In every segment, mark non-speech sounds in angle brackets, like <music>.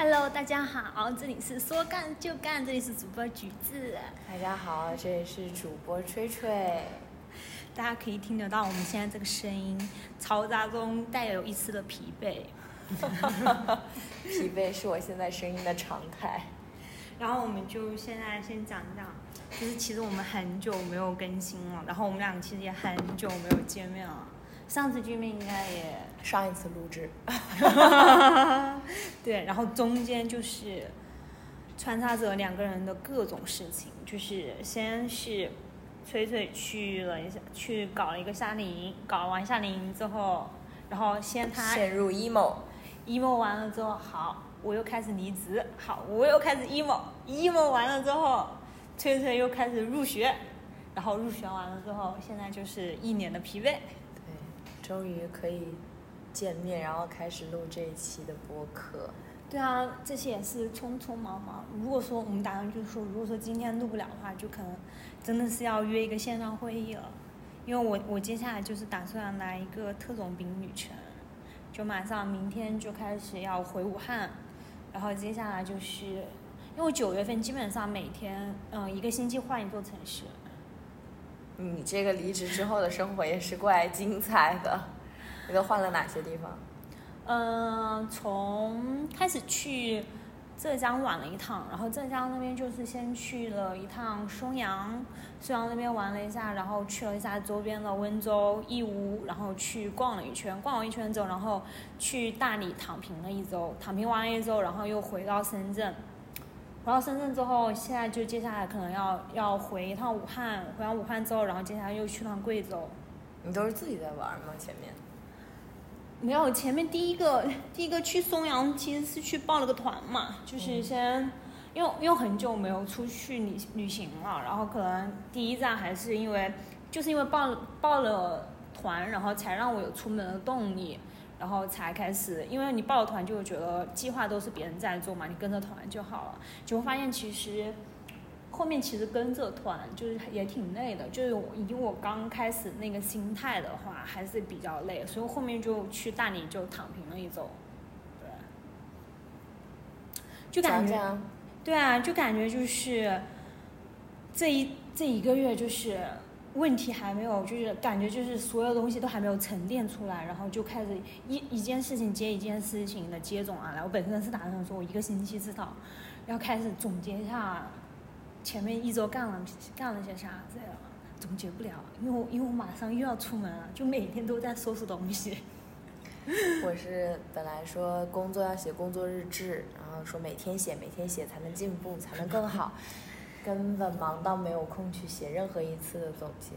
Hello，大家好，这里是说干就干，这里是主播橘子。大家好，这里是主播吹吹。大家可以听得到我们现在这个声音嘈杂中带有一丝的疲惫。<laughs> 疲惫是我现在声音的常态。然后我们就现在先讲讲，就是其实我们很久没有更新了，然后我们俩其实也很久没有见面了。上次见面应该也上一次录制，<laughs> 对，然后中间就是穿插着两个人的各种事情，就是先是崔崔去了一下，去搞了一个夏令营，搞完夏令营之后，然后先他陷入 emo，emo 完了之后，好，我又开始离职，好，我又开始 emo，emo 完了之后，崔崔又开始入学，然后入学完了之后，现在就是一脸的疲惫。终于可以见面，然后开始录这一期的播客。对啊，这些也是匆匆忙忙。如果说我们打算就是说，如果说今天录不了的话，就可能真的是要约一个线上会议了。因为我我接下来就是打算来一个特种兵旅程，就马上明天就开始要回武汉，然后接下来就是因为九月份基本上每天嗯一个星期换一座城市。你这个离职之后的生活也是怪精彩的，你都换了哪些地方？嗯，从开始去浙江玩了一趟，然后浙江那边就是先去了一趟松阳，松阳那边玩了一下，然后去了一下周边的温州、义乌，然后去逛了一圈，逛完一圈之后，然后去大理躺平了一周，躺平完了一周，然后又回到深圳。回到深圳之后，现在就接下来可能要要回一趟武汉，回完武汉之后，然后接下来又去趟贵州。你都是自己在玩吗？前面？没有，前面第一个第一个去松阳其实是去报了个团嘛，就是先，因为因为很久没有出去旅旅行了，然后可能第一站还是因为就是因为报报了团，然后才让我有出门的动力。然后才开始，因为你报团，就会觉得计划都是别人在做嘛，你跟着团就好了。就会发现其实后面其实跟着团就是也挺累的，就是以我刚开始那个心态的话，还是比较累，所以后面就去大理就躺平了一周。对，就感觉，对啊，就感觉就是这一这一个月就是。问题还没有，就是感觉就是所有东西都还没有沉淀出来，然后就开始一一件事情接一件事情的接踵而来。我本身是打算说，我一个星期至少要开始总结一下前面一周干了干了些啥，这样总结不了，因为因为我马上又要出门了，就每天都在收拾东西。<laughs> 我是本来说工作要写工作日志，然后说每天写每天写才能进步，才能更好。根本忙到没有空去写任何一次的总结。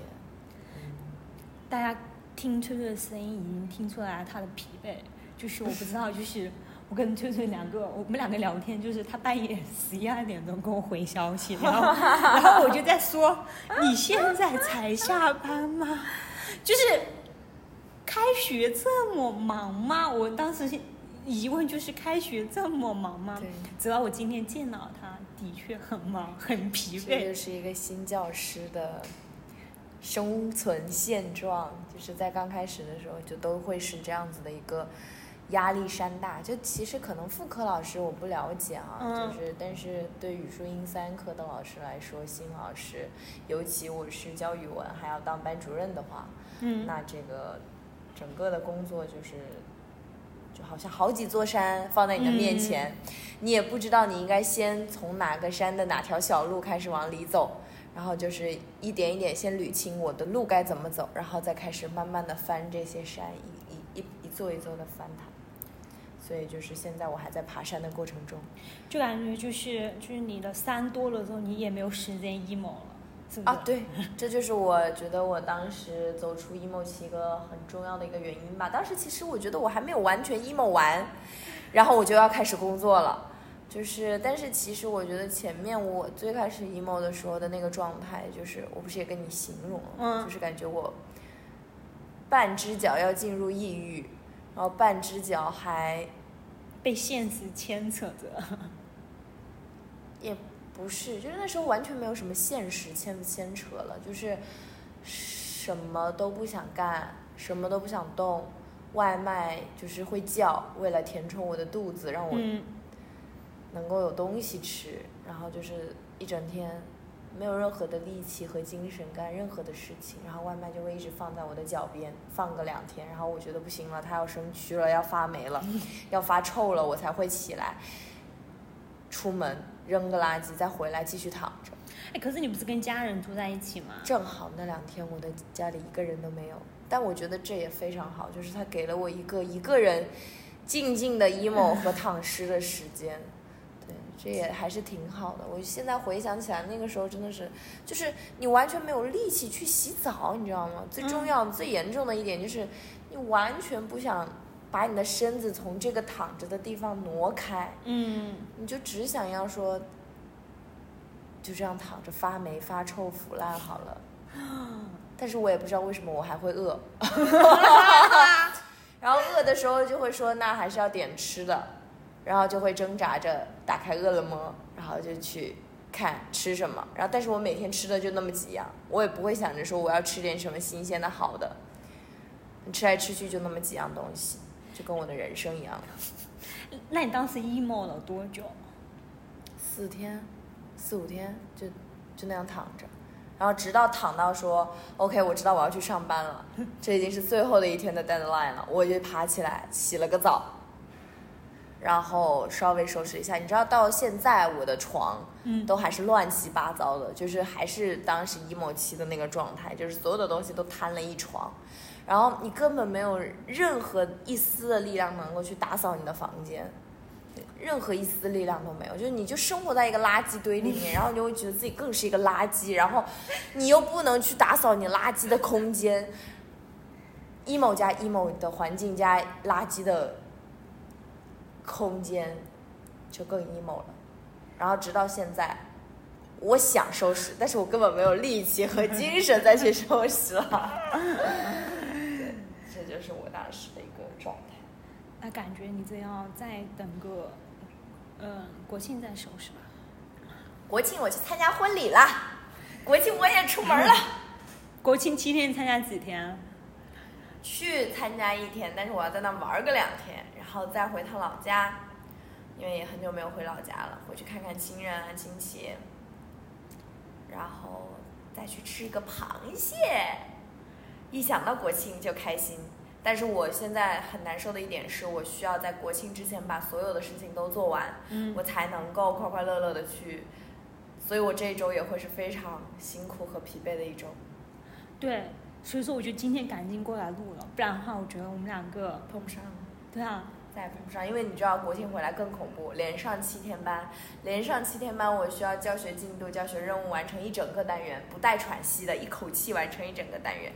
大家听翠翠的声音已经听出来她的疲惫，就是我不知道，就是我跟翠翠两个，我们两个聊天，就是她半夜十一二点钟给我回消息，然后 <laughs> 然后我就在说，你现在才下班吗？就是开学这么忙吗？我当时疑问就是开学这么忙吗？直到我今天见到他。的确很忙，很疲惫。这就是一个新教师的生存现状，就是在刚开始的时候就都会是这样子的一个压力山大。就其实可能副科老师我不了解啊，就是但是对语数英三科的老师来说，新老师，尤其我是教语文还要当班主任的话，嗯，那这个整个的工作就是。就好像好几座山放在你的面前，你也不知道你应该先从哪个山的哪条小路开始往里走，然后就是一点一点先捋清我的路该怎么走，然后再开始慢慢的翻这些山，一一一一座一座的翻它。所以就是现在我还在爬山的过程中，就感觉就是就是你的山多了之后，你也没有时间 emo 了。啊，对，这就是我觉得我当时走出 emo 期一个很重要的一个原因吧。当时其实我觉得我还没有完全 emo 完，然后我就要开始工作了。就是，但是其实我觉得前面我最开始 emo 的时候的那个状态，就是我不是也跟你形容了，嗯，就是感觉我半只脚要进入抑郁，然后半只脚还被现实牵扯着，<laughs> 也。不是，就是那时候完全没有什么现实牵不牵扯了，就是什么都不想干，什么都不想动，外卖就是会叫，为了填充我的肚子，让我能够有东西吃，然后就是一整天没有任何的力气和精神干任何的事情，然后外卖就会一直放在我的脚边，放个两天，然后我觉得不行了，它要生蛆了，要发霉了，<laughs> 要发臭了，我才会起来出门扔个垃圾，再回来继续躺着。哎，可是你不是跟家人住在一起吗？正好那两天我的家里一个人都没有，但我觉得这也非常好，就是他给了我一个一个人静静的 emo 和躺尸的时间。<laughs> 对，这也还是挺好的。我现在回想起来，那个时候真的是，就是你完全没有力气去洗澡，你知道吗？最重要、最严重的一点就是，你完全不想把你的身子从这个躺着的地方挪开，嗯，你就只想要说，就这样躺着发霉、发臭、腐烂好了。<laughs> 但是我也不知道为什么我还会饿，<laughs> 然后饿的时候就会说那还是要点吃的，然后就会挣扎着打开饿了么，然后就去看吃什么。然后但是我每天吃的就那么几样，我也不会想着说我要吃点什么新鲜的好的，吃来吃去就那么几样东西，就跟我的人生一样。那你当时 emo 了多久？四天，四五天就就那样躺着，然后直到躺到说 OK，我知道我要去上班了，<laughs> 这已经是最后的一天的 deadline 了，我就爬起来洗了个澡，然后稍微收拾一下。你知道到现在我的床嗯都还是乱七八糟的，就是还是当时 emo 期的那个状态，就是所有的东西都摊了一床，然后你根本没有任何一丝的力量能够去打扫你的房间。任何一丝力量都没有，就是你就生活在一个垃圾堆里面，然后你就会觉得自己更是一个垃圾，然后你又不能去打扫你垃圾的空间，emo 加 emo 的环境加垃圾的空间，就更 emo 了。然后直到现在，我想收拾，但是我根本没有力气和精神再去收拾了。对，这是我当时的一个状态。那感觉你这要再等个，嗯，国庆再收拾吧。国庆我去参加婚礼了，国庆我也出门了，<laughs> 国庆七天参加几天？去参加一天，但是我要在那玩个两天，然后再回趟老家，因为也很久没有回老家了，回去看看亲人啊亲戚，然后再去吃一个螃蟹，一想到国庆就开心。但是我现在很难受的一点是，我需要在国庆之前把所有的事情都做完，嗯我才能够快快乐乐的去，所以我这一周也会是非常辛苦和疲惫的一周。对，所以说我就今天赶紧过来录了，不然的话，我觉得我们两个，碰不上，对啊，再也碰不上，因为你知道国庆回来更恐怖，连上七天班，连上七天班，我需要教学进度、教学任务完成一整个单元，不带喘息的，一口气完成一整个单元，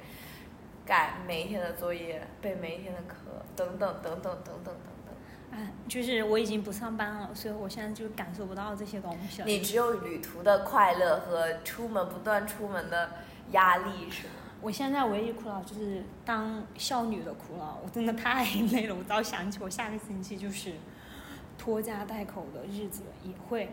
改每一天的作业，背每一天的课，等等等等等等等等。哎，就是我已经不上班了，所以我现在就感受不到这些东西了。你只有旅途的快乐和出门不断出门的压力，是吗？我现在唯一苦恼就是当少女的苦恼，我真的太累了。我只要想起我下个星期就是拖家带口的日子，也会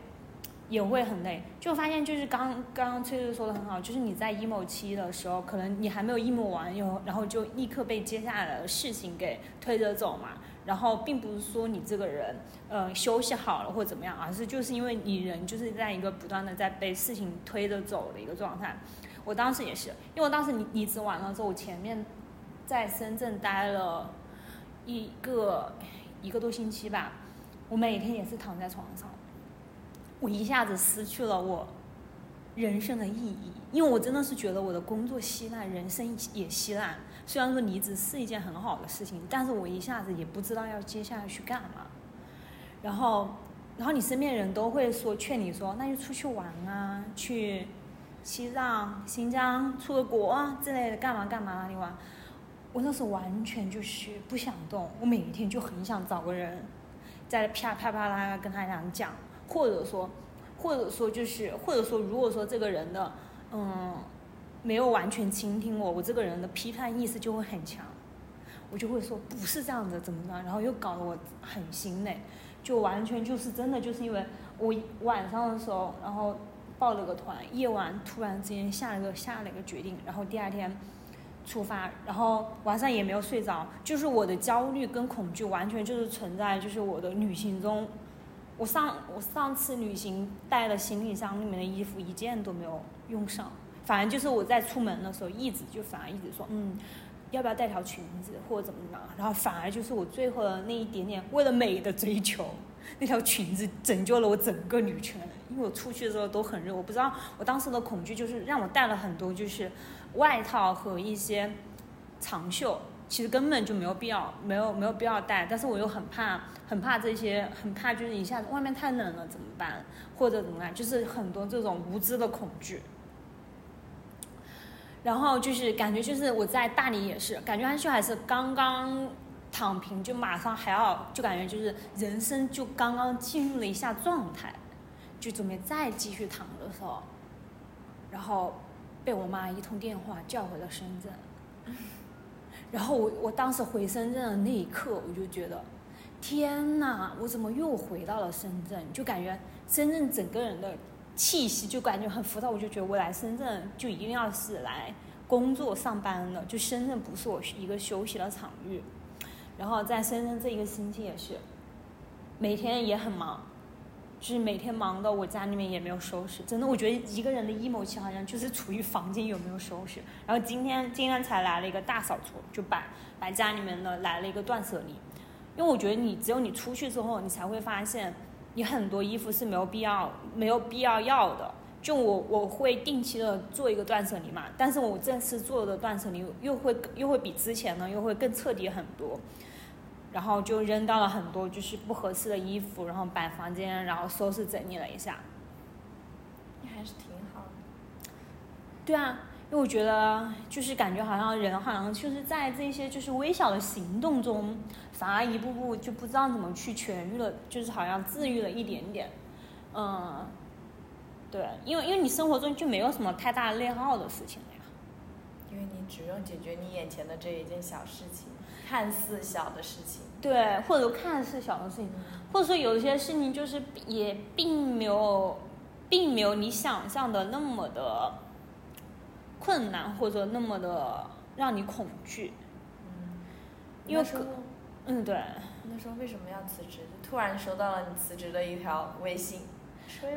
也会很累。就发现就是刚刚刚翠翠说的很好，就是你在 emo 期的时候，可能你还没有 emo 完，然后然后就立刻被接下来的事情给推着走嘛。然后并不是说你这个人，呃，休息好了或怎么样，而是就是因为你人就是在一个不断的在被事情推着走的一个状态。我当时也是，因为我当时离离职完了之后，我前面在深圳待了一个一个多星期吧，我每天也是躺在床上，我一下子失去了我人生的意义，因为我真的是觉得我的工作稀烂，人生也稀烂。虽然说离职是一件很好的事情，但是我一下子也不知道要接下来去干嘛。然后，然后你身边人都会说劝你说，那就出去玩啊，去西藏、新疆出个国啊之类的，干嘛干嘛你玩。我那时候完全就是不想动，我每一天就很想找个人，在啪啪啪啦跟他俩讲，或者说，或者说就是，或者说，如果说这个人的，嗯，没有完全倾听我，我这个人的批判意识就会很强，我就会说不是这样的，怎么着，然后又搞得我很心累，就完全就是真的就是因为我晚上的时候，然后报了个团，夜晚突然之间下了个下了一个决定，然后第二天出发，然后晚上也没有睡着，就是我的焦虑跟恐惧完全就是存在就是我的旅行中我上我上次旅行带的行李箱里面的衣服一件都没有用上，反正就是我在出门的时候一直就反而一直说，嗯，要不要带条裙子或者怎么样，然后反而就是我最后的那一点点为了美的追求，那条裙子拯救了我整个旅程，因为我出去的时候都很热，我不知道我当时的恐惧就是让我带了很多就是外套和一些长袖。其实根本就没有必要，没有没有必要带，但是我又很怕，很怕这些，很怕就是一下子外面太冷了怎么办，或者怎么样，就是很多这种无知的恐惧。然后就是感觉就是我在大理也是，感觉安秀还是刚刚躺平，就马上还要，就感觉就是人生就刚刚进入了一下状态，就准备再继续躺的时候，然后被我妈一通电话叫回了深圳。然后我我当时回深圳的那一刻，我就觉得，天哪，我怎么又回到了深圳？就感觉深圳整个人的气息就感觉很浮躁，我就觉得我来深圳就一定要是来工作上班的，就深圳不是我一个休息的场域。然后在深圳这一个星期也是，每天也很忙。就是每天忙的，我家里面也没有收拾。真的，我觉得一个人的 emo 期好像就是处于房间有没有收拾。然后今天今天才来了一个大扫除，就把把家里面的来了一个断舍离。因为我觉得你只有你出去之后，你才会发现你很多衣服是没有必要没有必要要的。就我我会定期的做一个断舍离嘛，但是我这次做的断舍离又会又会比之前呢又会更彻底很多。然后就扔到了很多就是不合适的衣服，然后把房间然后收拾整理了一下。你还是挺好的。对啊，因为我觉得就是感觉好像人好像就是在这些就是微小的行动中，反而一步步就不知道怎么去痊愈了，就是好像治愈了一点点。嗯，对，因为因为你生活中就没有什么太大内耗的事情了呀。因为你只用解决你眼前的这一件小事情。看似小的事情，对，或者看似小的事情，或者说有一些事情就是也并没有，并没有你想象的那么的困难，或者那么的让你恐惧。嗯，因为嗯，对。那时候为什么要辞职？突然收到了你辞职的一条微信。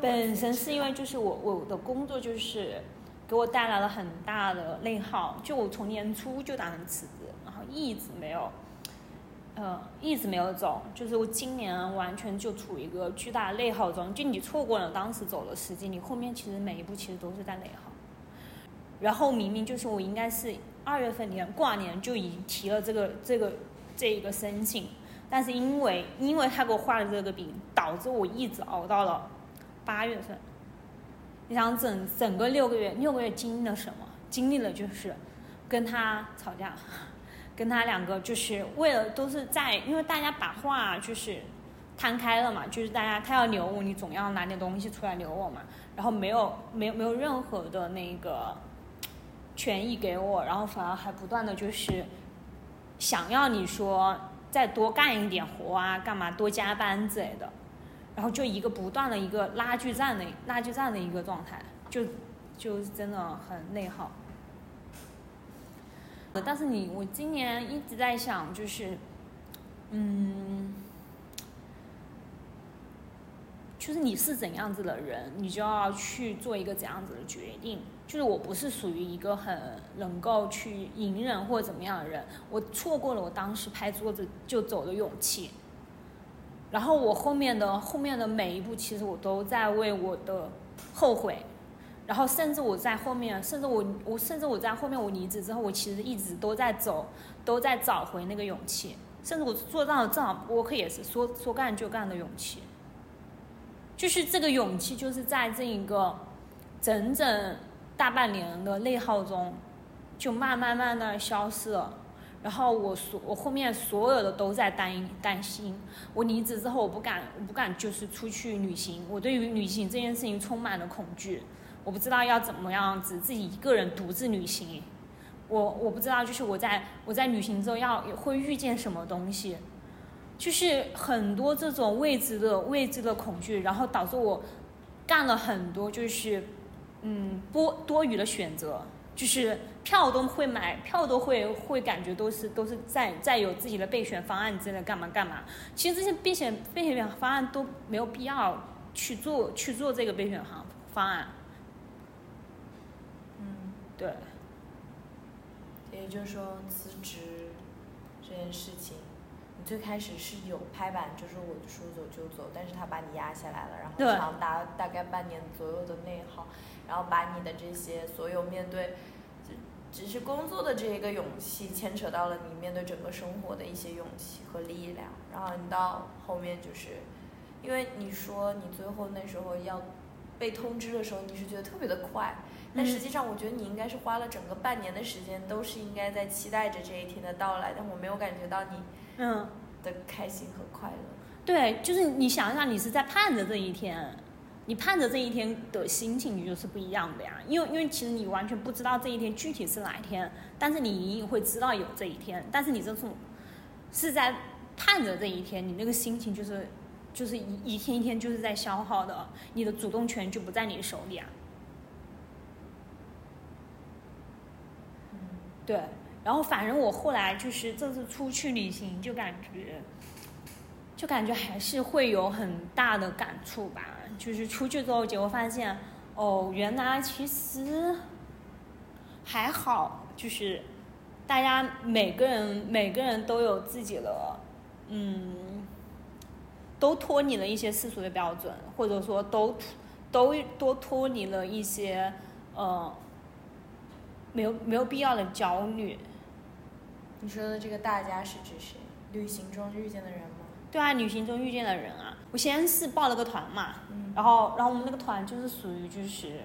本身是因为就是我我的工作就是给我带来了很大的内耗，就我从年初就打算辞职。一直没有，呃，一直没有走，就是我今年完全就处于一个巨大的内耗中。就你错过了当时走的时机，你后面其实每一步其实都是在内耗。然后明明就是我应该是二月份年过完年就已经提了这个这个这一个申请，但是因为因为他给我画了这个饼，导致我一直熬到了八月份。你想整整个六个月，六个月经历了什么？经历了就是跟他吵架。跟他两个就是为了都是在，因为大家把话就是摊开了嘛，就是大家他要留我，你总要拿点东西出来留我嘛。然后没有没有没有任何的那个权益给我，然后反而还不断的就是想要你说再多干一点活啊，干嘛多加班之类的。然后就一个不断的一个拉锯战的拉锯战的一个状态，就就真的很内耗。但是你，我今年一直在想，就是，嗯，就是你是怎样子的人，你就要去做一个怎样子的决定。就是我不是属于一个很能够去隐忍或者怎么样的人，我错过了我当时拍桌子就走的勇气。然后我后面的后面的每一步，其实我都在为我的后悔。然后甚至我在后面，甚至我我甚至我在后面我离职之后，我其实一直都在走，都在找回那个勇气。甚至我做到了正好播客也是说说干就干的勇气。就是这个勇气，就是在这一个整整大半年的内耗中，就慢慢慢的消失了。然后我所我后面所有的都在担担心，我离职之后我不敢我不敢就是出去旅行，我对于旅行这件事情充满了恐惧。我不知道要怎么样子自己一个人独自旅行，我我不知道就是我在我在旅行之后要会遇见什么东西，就是很多这种未知的未知的恐惧，然后导致我干了很多就是嗯多多余的选择，就是票都会买，票都会会感觉都是都是在在有自己的备选方案之类的干嘛干嘛。其实这些备选备选方案都没有必要去做去做这个备选方方案。嗯，对，也就是说辞职这件事情，你最开始是有拍板，就是我说走就走，但是他把你压下来了，然后长达大概半年左右的内耗，然后把你的这些所有面对。只只是工作的这一个勇气，牵扯到了你面对整个生活的一些勇气和力量，然后你到后面就是，因为你说你最后那时候要被通知的时候，你是觉得特别的快，但嗯实际上我觉得你应该是花了整个半年的时间，都是应该在期待着这一天的到来，但我没有感觉到你嗯，的开心和快乐。对，就是你想想，你是在盼着这一天，你盼着这一天的心情，你就是不一样的呀。因为因为其实你完全不知道这一天具体是哪一天，但是你隐隐会知道有这一天。但是你这种是在盼着这一天，你那个心情就是就是一一天一天就是在消耗的，你的主动权就不在你手里啊。对，然后反正我后来就是这次出去旅行，就感觉，就感觉还是会有很大的感触吧。就是出去之后，结果发现，哦，原来其实还好，就是大家每个人每个人都有自己的，嗯，都脱离了一些世俗的标准，或者说都都都脱离了一些，呃。没有没有必要的焦虑，你说的这个大家是指谁？旅行中遇见的人吗？对啊，旅行中遇见的人啊，我先是报了个团嘛，嗯。然后然后我们那个团就是属于就是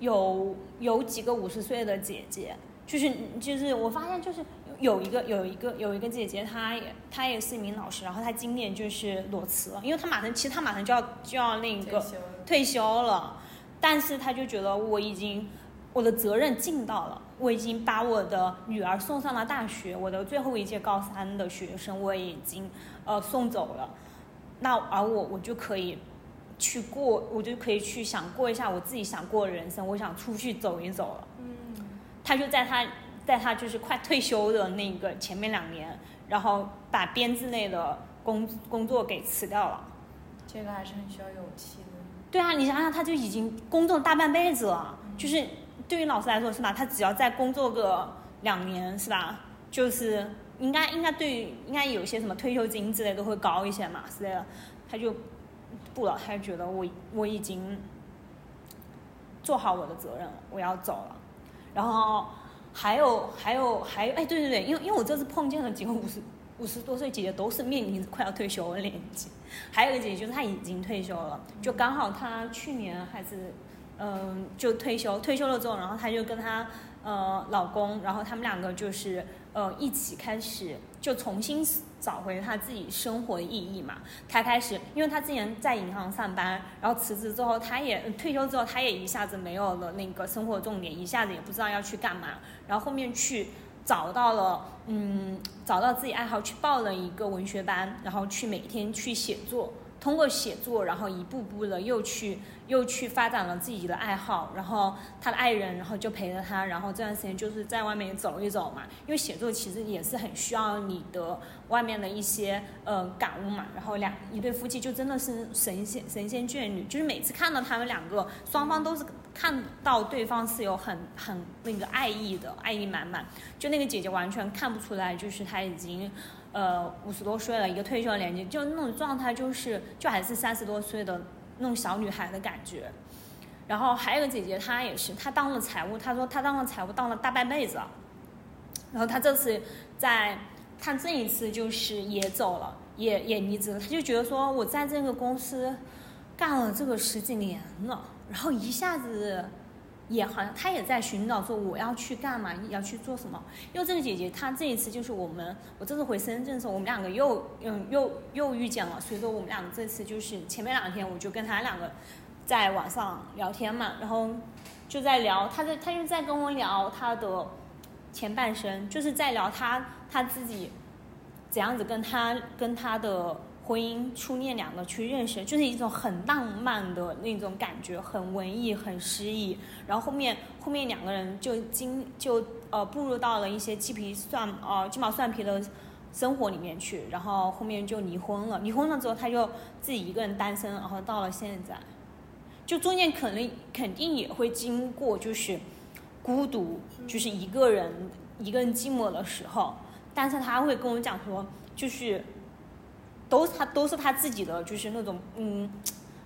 有有几个五十岁的姐姐，就是就是我发现就是有一个有一个有一个姐姐，她也她也是一名老师，然后她今年就是裸辞了，因为她马上其实她马上就要就要那个退休了。退休了，但是他就觉得我已经我的责任尽到了，我已经把我的女儿送上了大学，我的最后一届高三的学生我已经呃送走了，那而我我就可以去过，我就可以去想过一下我自己想过的人生，我想出去走一走了。嗯，他就在他在他就是快退休的那个前面两年，然后把编制内的工工作给辞掉了。这个还是很需要勇气。对啊，你想想，他就已经工作大半辈子了，就是对于老师来说是吧？他只要再工作个两年是吧？就是应该应该对应该有些什么退休金之类都会高一些嘛之类的，他就不了，他就觉得我我已经做好我的责任了，我要走了。然后还有还有还有，哎，对对对，因为因为我这次碰见了几个五十五十多岁姐姐，都是面临快要退休的年纪。还有一个姐姐就是她已经退休了，就刚好她去年还是，嗯、就退休，退休了之后，然后她就跟她呃老公，然后他们两个就是呃一起开始就重新找回她自己生活的意义嘛。她开始，因为她之前在银行上班，然后辞职之后，她也退休之后，她也一下子没有了那个生活重点，一下子也不知道要去干嘛，然后后面去。找到了，嗯，找到自己爱好，去报了一个文学班，然后去每天去写作，通过写作，然后一步步的又去又去发展了自己的爱好，然后他的爱人，然后就陪着他，然后这段时间就是在外面走一走嘛，因为写作其实也是很需要你的外面的一些呃感悟嘛，然后两一对夫妻就真的是神仙神仙眷侣，就是每次看到他们两个，双方都是看到对方是有很很那个爱意的，爱意满满。就那个姐姐完全看不出来，就是她已经，呃五十多岁了，一个退休的年纪，就那种状态，就是就还是三十多岁的那种小女孩的感觉。然后还有个姐姐，她也是，她当了财务，她说她当了财务当了大半辈子。然后她这次在，她这一次就是也走了，也也离职了，她就觉得说我在这个公司干了这个十几年了，然后一下子。也好像她也在寻找说我要去干嘛，要去做什么。因为这个姐姐她这一次就是我们，我这次回深圳的时候，我们两个又嗯又又遇见了，所以说我们两个这次就是前面两天我就跟她两个在网上聊天嘛，然后就在聊，她在她就在跟我聊她的前半生，就是在聊她她自己怎样子跟她跟她的婚姻初恋两个去认识，就是一种很浪漫的那种感觉，很文艺，很诗意。然后后面后面两个人就经就呃步入到了一些鸡皮蒜呃鸡毛蒜皮的生活里面去，然后后面就离婚了。离婚了之后，他就自己一个人单身，然后到了现在，就中间可能肯定也会经过就是孤独，就是一个人一个人寂寞的时候，但是他会跟我讲说，就是。都是他都是他自己的，就是那种嗯，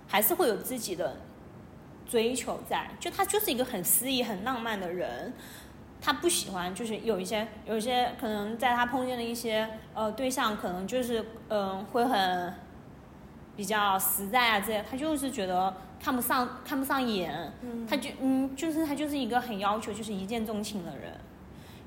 还是会有自己的追求在。就他就是一个很诗意、很浪漫的人，他不喜欢就是有一些有一些可能在他碰见的一些呃对象，可能就是嗯会很比较实在啊这些，他就是觉得看不上看不上眼，他就嗯就是他就是一个很要求就是一见钟情的人，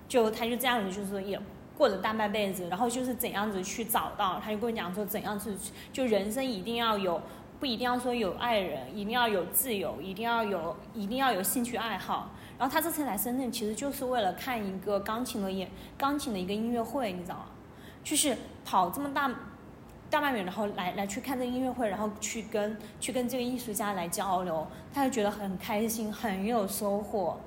就他就这样子就是也。过了大半辈子，然后就是怎样子去找到，他就跟我讲说怎样子，就人生一定要有，不一定要说有爱人，一定要有自由，一定要有，一定要有兴趣爱好。然后他这次来深圳，其实就是为了看一个钢琴的演，钢琴的一个音乐会，你知道吗？就是跑这么大大半远，然后来来去看这音乐会，然后去跟去跟这个艺术家来交流，他就觉得很开心，很有收获，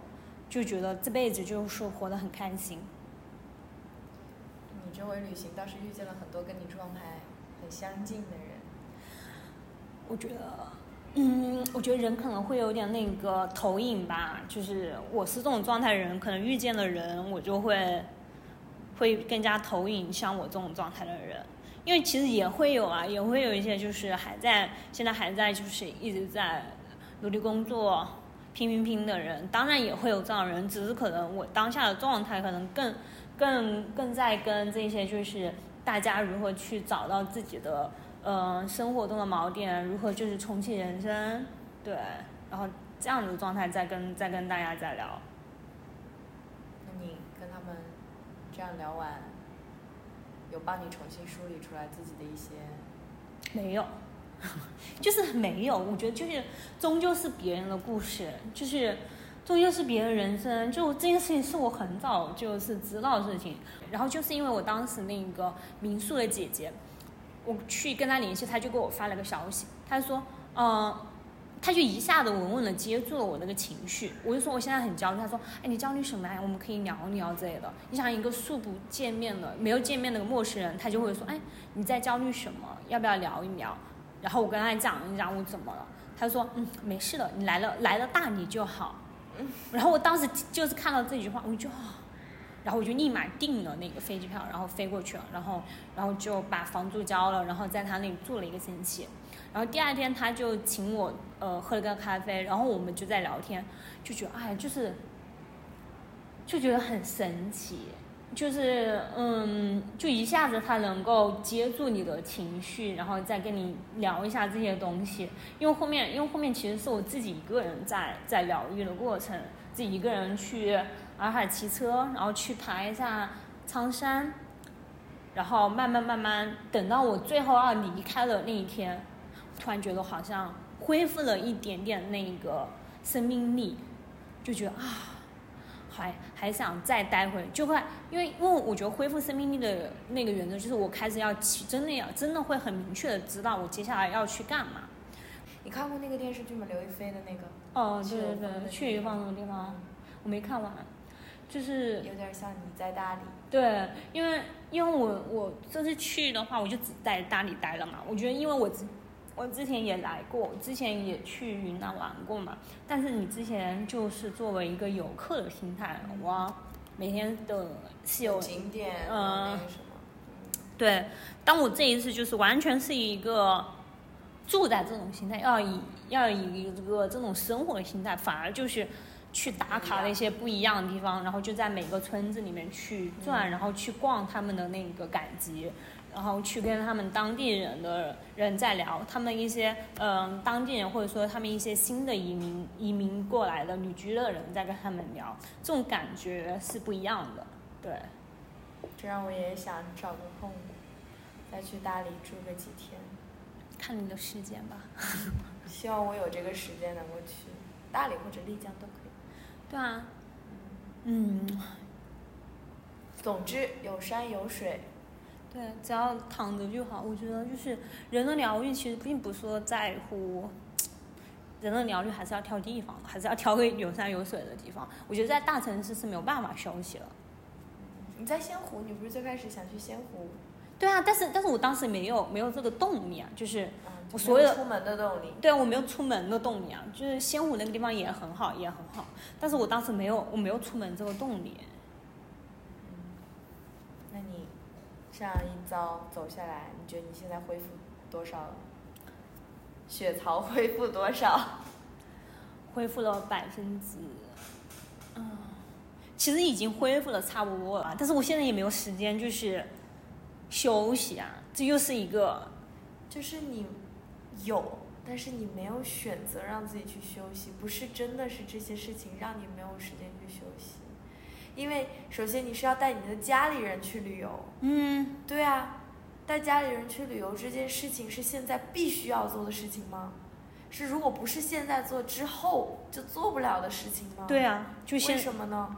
就觉得这辈子就是活得很开心。周围旅行倒是遇见了很多跟你状态很相近的人。我觉得，嗯，我觉得人可能会有点那个投影吧，就是我是这种状态的人，可能遇见的人我就会会更加投影像我这种状态的人。因为其实也会有啊，也会有一些就是还在现在还在就是一直在努力工作、拼拼拼的人，当然也会有这样的人，只是可能我当下的状态可能更。更更在跟这些就是大家如何去找到自己的呃生活中的锚点，如何就是重启人生，对，然后这样的状态再跟再跟大家再聊。那你跟他们这样聊完，有帮你重新梳理出来自己的一些？没有，<laughs> 就是没有。我觉得就是终究是别人的故事，就是。终究是别的人生，就这件事情是我很早就是知道的事情。然后就是因为我当时那个民宿的姐姐，我去跟她联系，她就给我发了个消息，她说，嗯，她就一下子稳稳的接住了我那个情绪。我就说我现在很焦虑，她说，哎，你焦虑什么呀？我们可以聊聊之类的。你想一个素不见面的、没有见面的陌生人，他就会说，哎，你在焦虑什么？要不要聊一聊？然后我跟他讲一讲我怎么了，他说，嗯，没事的，你来了来了大理就好。然后我当时就是看到这句话，我就，然后我就立马订了那个飞机票，然后飞过去了，然后，然后就把房租交了，然后在他那里住了一个星期，然后第二天他就请我呃喝了个咖啡，然后我们就在聊天，就觉得哎，就是，就觉得很神奇。就是嗯，就一下子他能够接住你的情绪，然后再跟你聊一下这些东西。因为后面，因为后面其实是我自己一个人在在疗愈的过程，自己一个人去洱海骑车，然后去爬一下苍山，然后慢慢慢慢等到我最后要离开的那一天，突然觉得好像恢复了一点点那个生命力，就觉得啊。还还想再待会，就会因为因为我觉得恢复生命力的那个原则就是我开始要起真的要真的会很明确的知道我接下来要去干嘛。你看过那个电视剧吗？刘亦菲的那个？哦，对对对，去放那个地方，我没看完，就是有点像你在大理。对，因为因为我我这次去的话，我就只在大理待了嘛。我觉得因为我。我之前也来过，之前也去云南玩过嘛。但是你之前就是作为一个游客的心态，哇，每天的是有景点，嗯，什么？对，当我这一次就是完全是一个住在这种心态，要以要以一个这种生活的心态，反而就是去打卡那些不一样的地方，然后就在每个村子里面去转，然后去逛他们的那个赶集。然后去跟他们当地人的人在聊，他们一些嗯当地人或者说他们一些新的移民移民过来的旅居的人在跟他们聊，这种感觉是不一样的，对。这让我也想找个空，再去大理住个几天。看你的时间吧。<laughs> 希望我有这个时间能够去大理或者丽江都可以。对啊。嗯。总之有山有水。对，只要躺着就好。我觉得就是人的疗愈，其实并不是说在乎人的疗愈，还是要挑地方，还是要挑个 <laughs> 有山有水的地方。我觉得在大城市是没有办法休息了。你在仙湖，你不是最开始想去仙湖？对啊，但是但是我当时没有没有这个动力啊，就是嗯，我所有的出门的动力。对啊，我没有出门的动力啊。就是仙湖那个地方也很好，也很好，但是我当时没有我没有出门这个动力。嗯那你这样一遭走下来，你觉得你现在恢复多少了？血槽 <laughs> 恢复多少？恢复了百分之，嗯，其实已经恢复的差不多了，但是我现在也没有时间就是休息啊，这又是一个，就是你有，但是你没有选择让自己去休息，不是真的是这些事情让你没有时间因为首先你是要带你的家里人去旅游，嗯，对啊，带家里人去旅游这件事情是现在必须要做的事情吗？是如果不是现在做，之后就做不了的事情吗？对啊，就为什么呢？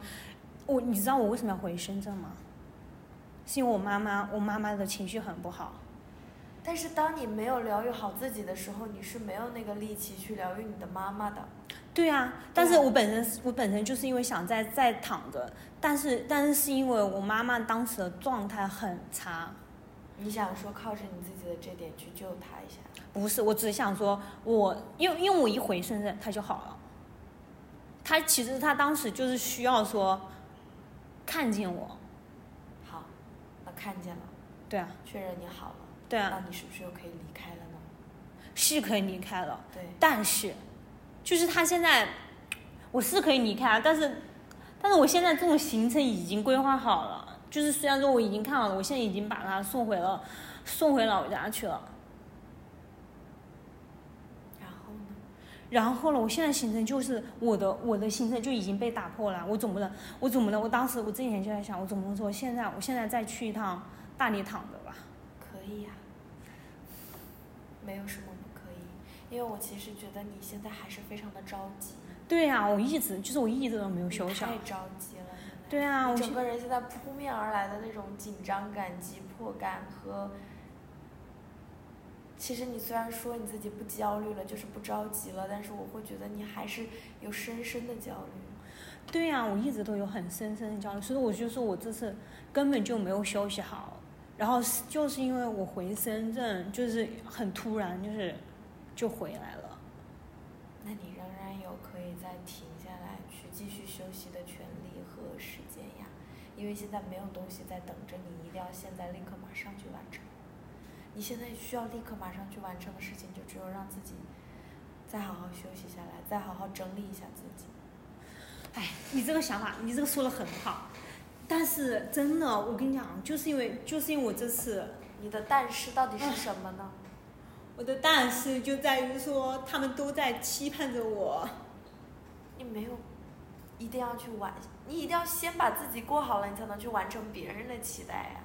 我你知道我为什么要回深圳吗？是因为我妈妈我妈妈的情绪很不好，但是当你没有疗愈好自己的时候，你是没有那个力气去疗愈你的妈妈的。对啊，但是我本身我本身就是因为想在在躺着，但是但是是因为我妈妈当时的状态很差，你想说靠着你自己的这点去救她一下，不是，我只是想说，我因为因为我一回深圳，她就好了。她其实她当时就是需要说，看见我，好，那看见了，对啊，确认你好了，对啊，那你是不是又可以离开了呢？是可以离开了，对，但是，就是他现在，我是可以离开啊，但是，但是我现在这种行程已经规划好了，就是虽然说我已经看好了，我现在已经把他送回了，送回老家去了。然后呢？然后呢，我现在行程就是我的我的行程就已经被打破了，我总不能我总不能我当时我之前就在想，我总不能说现在我现在再去一趟大理躺着吧？可以呀、没有什么不可以，因为我其实觉得你现在还是非常的着急，对呀、我一直就是我一直都没有休息好太。着急了。对啊，我整个人现在扑面而来的那种紧张感、急迫感和，其实你虽然说你自己不焦虑了，就是不着急了，但是我会觉得你还是有深深的焦虑。对呀、我一直都有很深深的焦虑，所以我就说我这次根本就没有休息好。然后就是因为我回深圳，就是很突然，就是就回来了。那你仍然有可以再停下来去继续休息的权利和时间呀，因为现在没有东西在等着你，一定要现在立刻马上去完成。你现在需要立刻马上去完成的事情，就只有让自己再好好休息下来，再好好整理一下自己。哎，你这个想法，你这个说的很好，但是真的，我跟你讲，就是因为就是因为我这次你的但是到底是什么呢？我的但是就在于说，他们都在期盼着我。你没有一定要去完，你一定要先把自己过好了，你才能去完成别人的期待呀。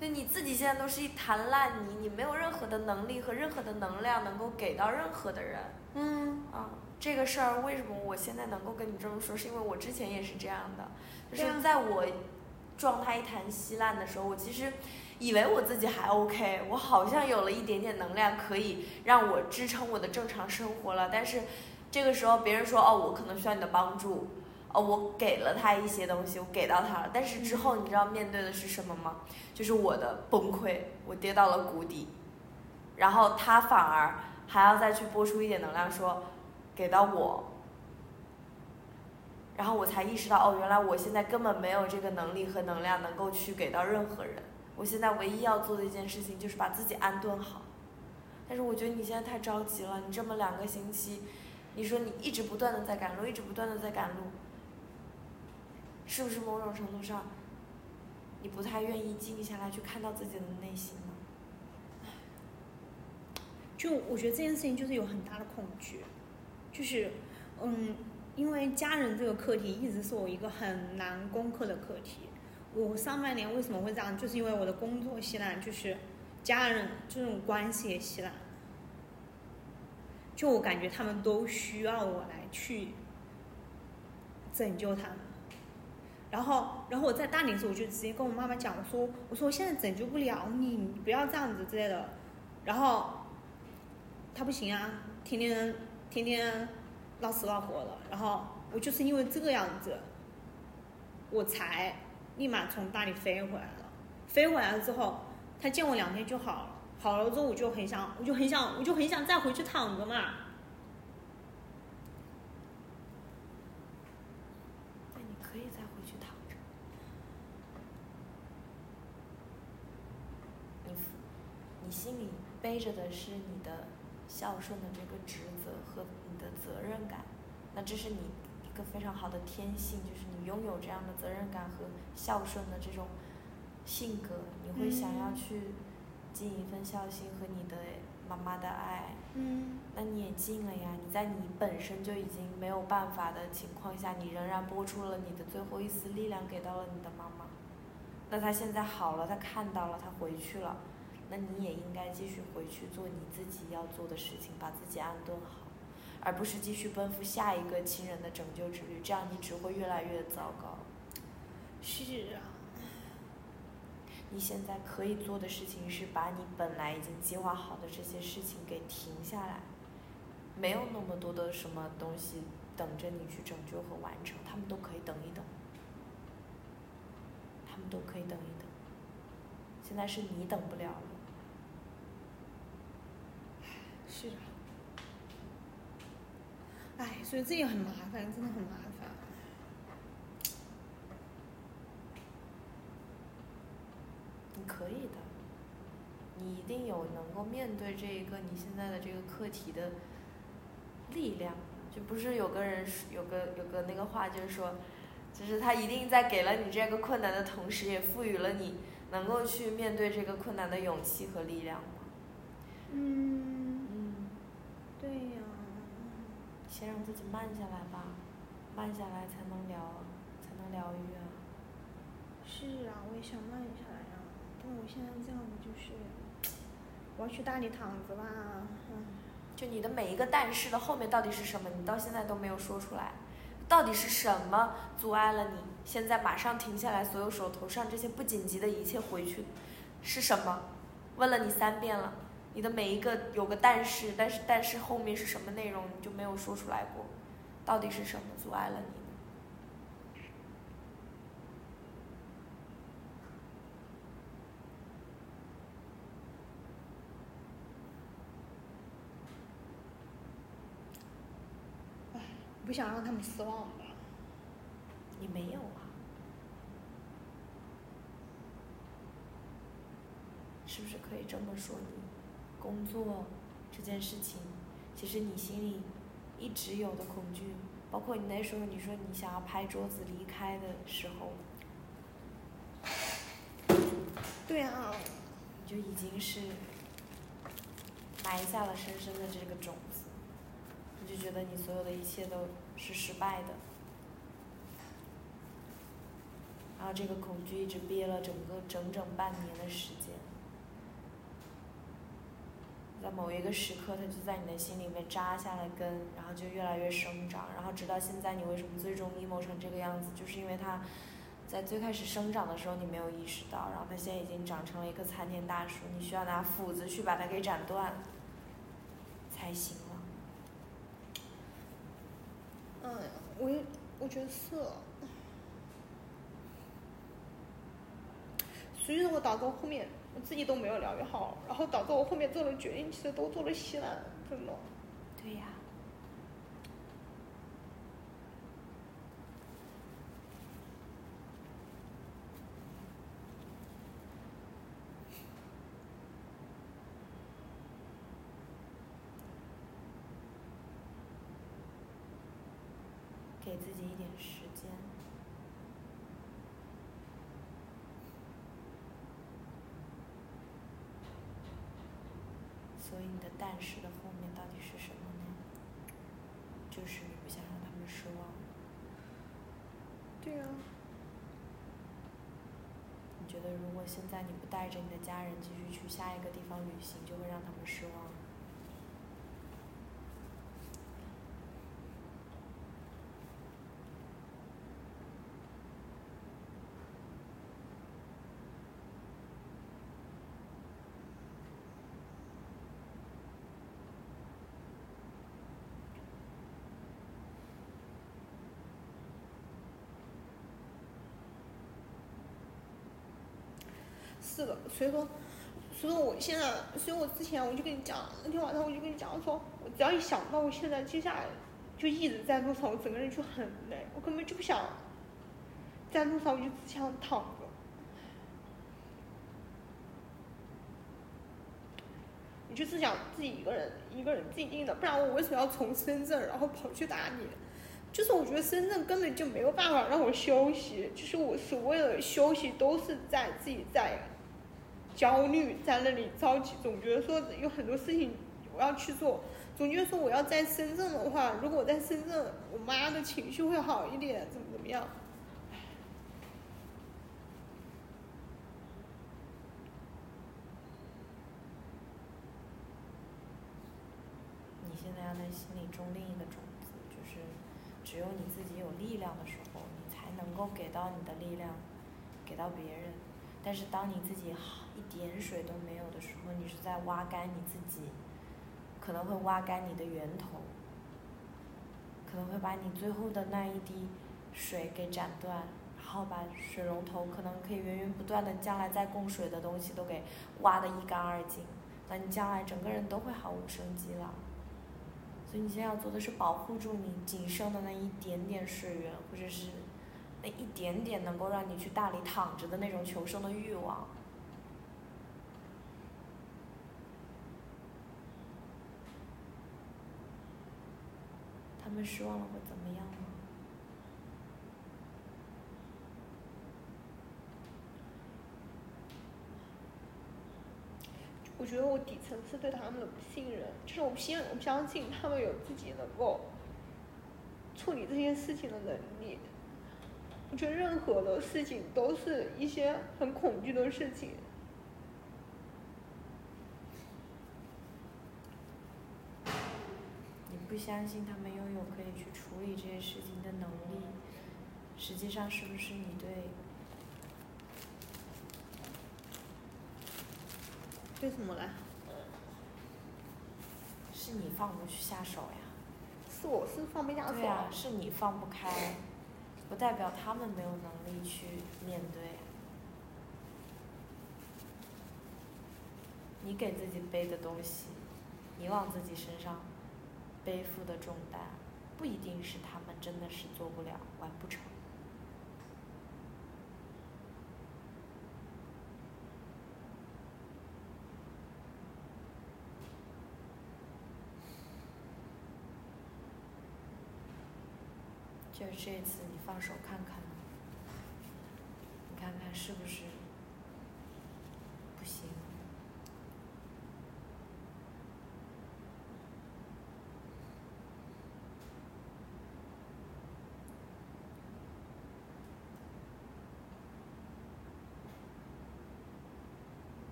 所以你自己现在都是一滩烂泥，你没有任何的能力和任何的能量能够给到任何的人。嗯，啊，这个事儿为什么我现在能够跟你这么说？是因为我之前也是这样的，就是在我状态一潭稀烂的时候，我其实以为我自己还 OK，我好像有了一点点能量可以让我支撑我的正常生活了。但是这个时候别人说哦，我可能需要你的帮助，哦，我给了他一些东西，我给到他了。但是之后你知道面对的是什么吗？就是我的崩溃，我跌到了谷底，然后他反而还要再去播出一点能量说。给到我，然后我才意识到，哦，原来我现在根本没有这个能力和能量能够去给到任何人。我现在唯一要做的一件事情就是把自己安顿好。但是我觉得你现在太着急了，你这么两个星期，你说你一直不断的在赶路，一直不断的在赶路，是不是某种程度上，你不太愿意静下来去看到自己的内心呢？就我觉得这件事情就是有很大的恐惧，就是嗯，因为家人这个课题一直是我一个很难攻克的课题。我上半年为什么会这样，就是因为我的工作稀烂，就是家人这种关系也稀烂。就我感觉他们都需要我来去拯救他们，然后，然后我在大理的时候，我就直接跟我妈妈讲，我说，我说我现在拯救不了你，你不要这样子之类的。然后，他不行啊，天天天天闹死闹活的。然后我就是因为这个样子，我才立马从大理飞回来了。飞回来了之后，他见我两天就好了，好了之后我就很想，我就很想，我就很想再回去躺着嘛。那你可以再回去躺着。你你心里背着的是你的孝顺的这个职责和你的责任感，那这是你一个非常好的天性，就是你拥有这样的责任感和孝顺的这种性格，你会想要去尽一份孝心和你的妈妈的爱。嗯那你也尽了呀，你在你本身就已经没有办法的情况下，你仍然拨出了你的最后一丝力量给到了你的妈妈。那她现在好了，她看到了，她回去了，那你也应该继续回去做你自己要做的事情，把自己安顿好，而不是继续奔赴下一个亲人的拯救之旅，这样你只会越来越糟糕。是啊，你现在可以做的事情是把你本来已经计划好的这些事情给停下来，没有那么多的什么东西等着你去拯救和完成，他们都可以等一等，他们都可以等一等。现在是你等不了了，是啊。哎，所以这也很麻烦，真的很麻烦。你可以的，你一定有能够面对这一个你现在的这个课题的力量。就不是有个人有个有个那个话，就是说，就是他一定在给了你这个困难的同时，也赋予了你能够去面对这个困难的勇气和力量嘛。嗯，嗯，对呀、先让自己慢下来吧，慢下来才能疗，才能疗愈啊。是啊，我也想慢下来啊、但我现在这样子就是，我要去大理躺着吧。嗯，就你的每一个但是的后面到底是什么，你到现在都没有说出来，到底是什么阻碍了你现在马上停下来所有手头上这些不紧急的一切回去，是什么？问了你三遍了，你的每一个有个但是，但是但是后面是什么内容你就没有说出来过，到底是什么阻碍了你呢？不想让他们失望吧。你没有啊？是不是可以这么说你？工作这件事情，其实你心里一直有的恐惧，包括你那时候你说你想要拍桌子离开的时候，对啊，你就已经是埋下了深深的这个种子，你就觉得你所有的一切都是失败的，然后这个恐惧一直憋了整个整整半年的时间，在某一个时刻，它就在你的心里面扎下了根，然后就越来越生长，然后直到现在，你为什么最终 emo 成这个样子，就是因为它。在最开始生长的时候，你没有意识到，然后它现在已经长成了一棵参天大树，你需要拿斧子去把它给斩断，才行了。嗯，我我觉得是。所以我导到后面我自己都没有疗愈好，然后导致我后面做的决定其实都做了稀烂，真的。对呀。给自己一点时间。所以你的但是的后面到底是什么呢？就是你不想让他们失望。对啊、你觉得如果现在你不带着你的家人继续去下一个地方旅行，就会让他们失望？是的，所以说，所以说我现在，所以我之前我就跟你讲，那天晚上我就跟你讲说，我只要一想到我现在接下来就一直在路上，我整个人就很累，我根本就不想在路上，我就只想躺着。我就是想自己一个人，一个人静静的，不然我为什么要从深圳然后跑去打你？就是我觉得深圳根本就没有办法让我休息，就是我所谓的休息都是在自己在焦虑，在那里着急，总觉得说有很多事情我要去做，总觉得说我要在深圳的话，如果我在深圳，我妈的情绪会好一点，怎么怎么样？你现在要在心里种另一个种子，就是只有你自己有力量的时候，你才能够给到你的力量给到别人。但是当你自己一点水都没有的时候，你是在挖干你自己，可能会挖干你的源头，可能会把你最后的那一滴水给斩断，然后把水龙头可能可以源源不断的将来再供水的东西都给挖得一干二净，那你将来整个人都会毫无生机了。所以你现在要做的是保护住你仅剩的那一点点水源，或者是那一点点能够让你去大理躺着的那种求生的欲望。他们失望了会怎么样呢？我觉得我底层是对他们的不信任，就是我不信，我不相信他们有自己能够处理这些事情的能力。我觉得任何的事情都是一些很恐惧的事情。你不相信他们拥有可以去处理这些事情的能力，实际上是不是你对？为什么呢？是你放不去下手呀。是我是放不下手。对啊，是你放不开，不代表他们没有能力去面对。你给自己背的东西，你往自己身上背负的重担，不一定是他们真的是做不了、完不成。就这次，放手看看，你看看是不是不行？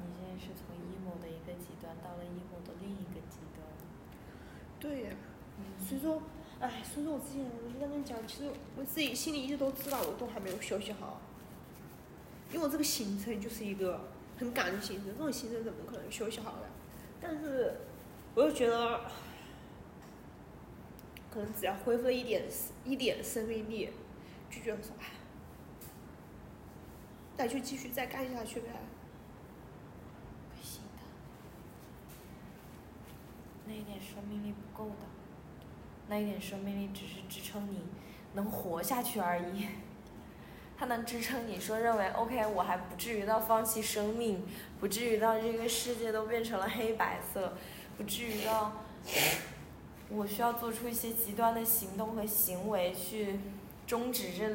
你现在是从 emo 的一个极端到了 emo 的另一个极端。对呀，所以说，哎，所以说我之前我就跟他讲，其实我自己心里一直都知道，我都还没有休息好。因为我这个行程就是一个很赶的行程，这种行程怎么可能休息好呀？但是，我又觉得，可能只要恢复了一点一点生命力，就觉得说，哎，那就继续再干下去呗。不行的，那一点生命力不够的，那一点生命力只是支撑你能活下去而已。<laughs> 它能支撑你说认为 OK，我还不至于到放弃生命，不至于到这个世界都变成了黑白色，不至于到我需要做出一些极端的行动和行为去终止这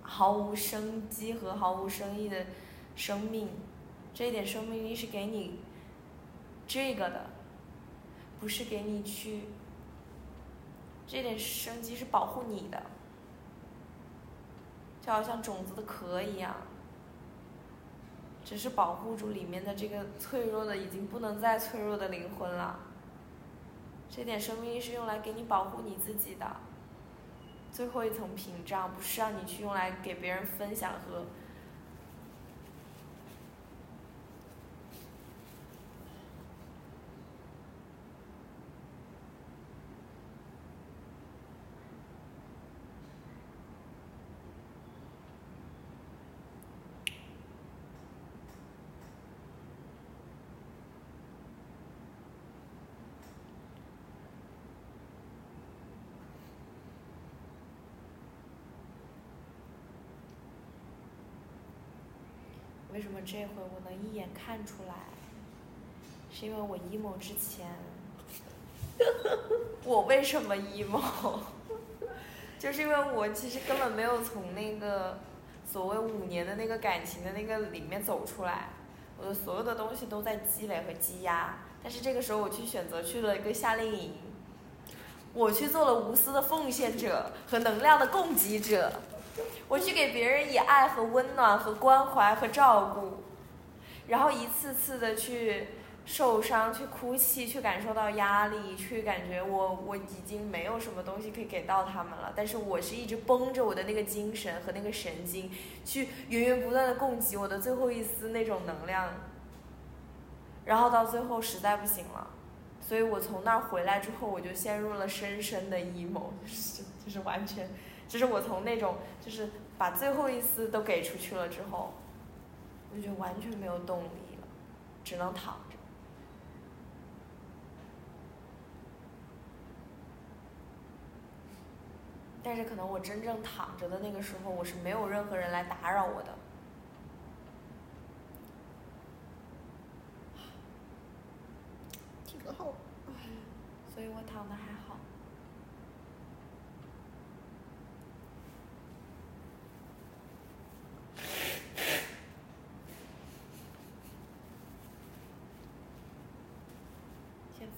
毫无生机和毫无生意的生命。这一点生命力是给你这个的，不是给你去。这点生机是保护你的。就好像种子的壳一样，只是保护住里面的这个脆弱的、已经不能再脆弱的灵魂了。这点生命力是用来给你保护你自己的，最后一层屏障，不是让你去用来给别人分享和。为什么这回我能一眼看出来？是因为我 emo 之前，<laughs> 我为什么 emo？<laughs> 就是因为我其实根本没有从那个所谓五年的那个感情的那个里面走出来，我的所有的东西都在积累和积压。但是这个时候我去选择去了一个夏令营，我去做了无私的奉献者和能量的供给者。我去给别人以爱和温暖和关怀和照顾，然后一次次的去受伤、去哭泣、去感受到压力、去感觉我我已经没有什么东西可以给到他们了。但是我是一直绷着我的那个精神和那个神经，去源源不断的供给我的最后一丝那种能量。然后到最后实在不行了，所以我从那儿回来之后，我就陷入了深深的 emo，就 <laughs> 是就是完全。就是我从那种，就是把最后一丝都给出去了之后，我就完全没有动力了，只能躺着。但是可能我真正躺着的那个时候，我是没有任何人来打扰我的，挺好，所以我躺的还好。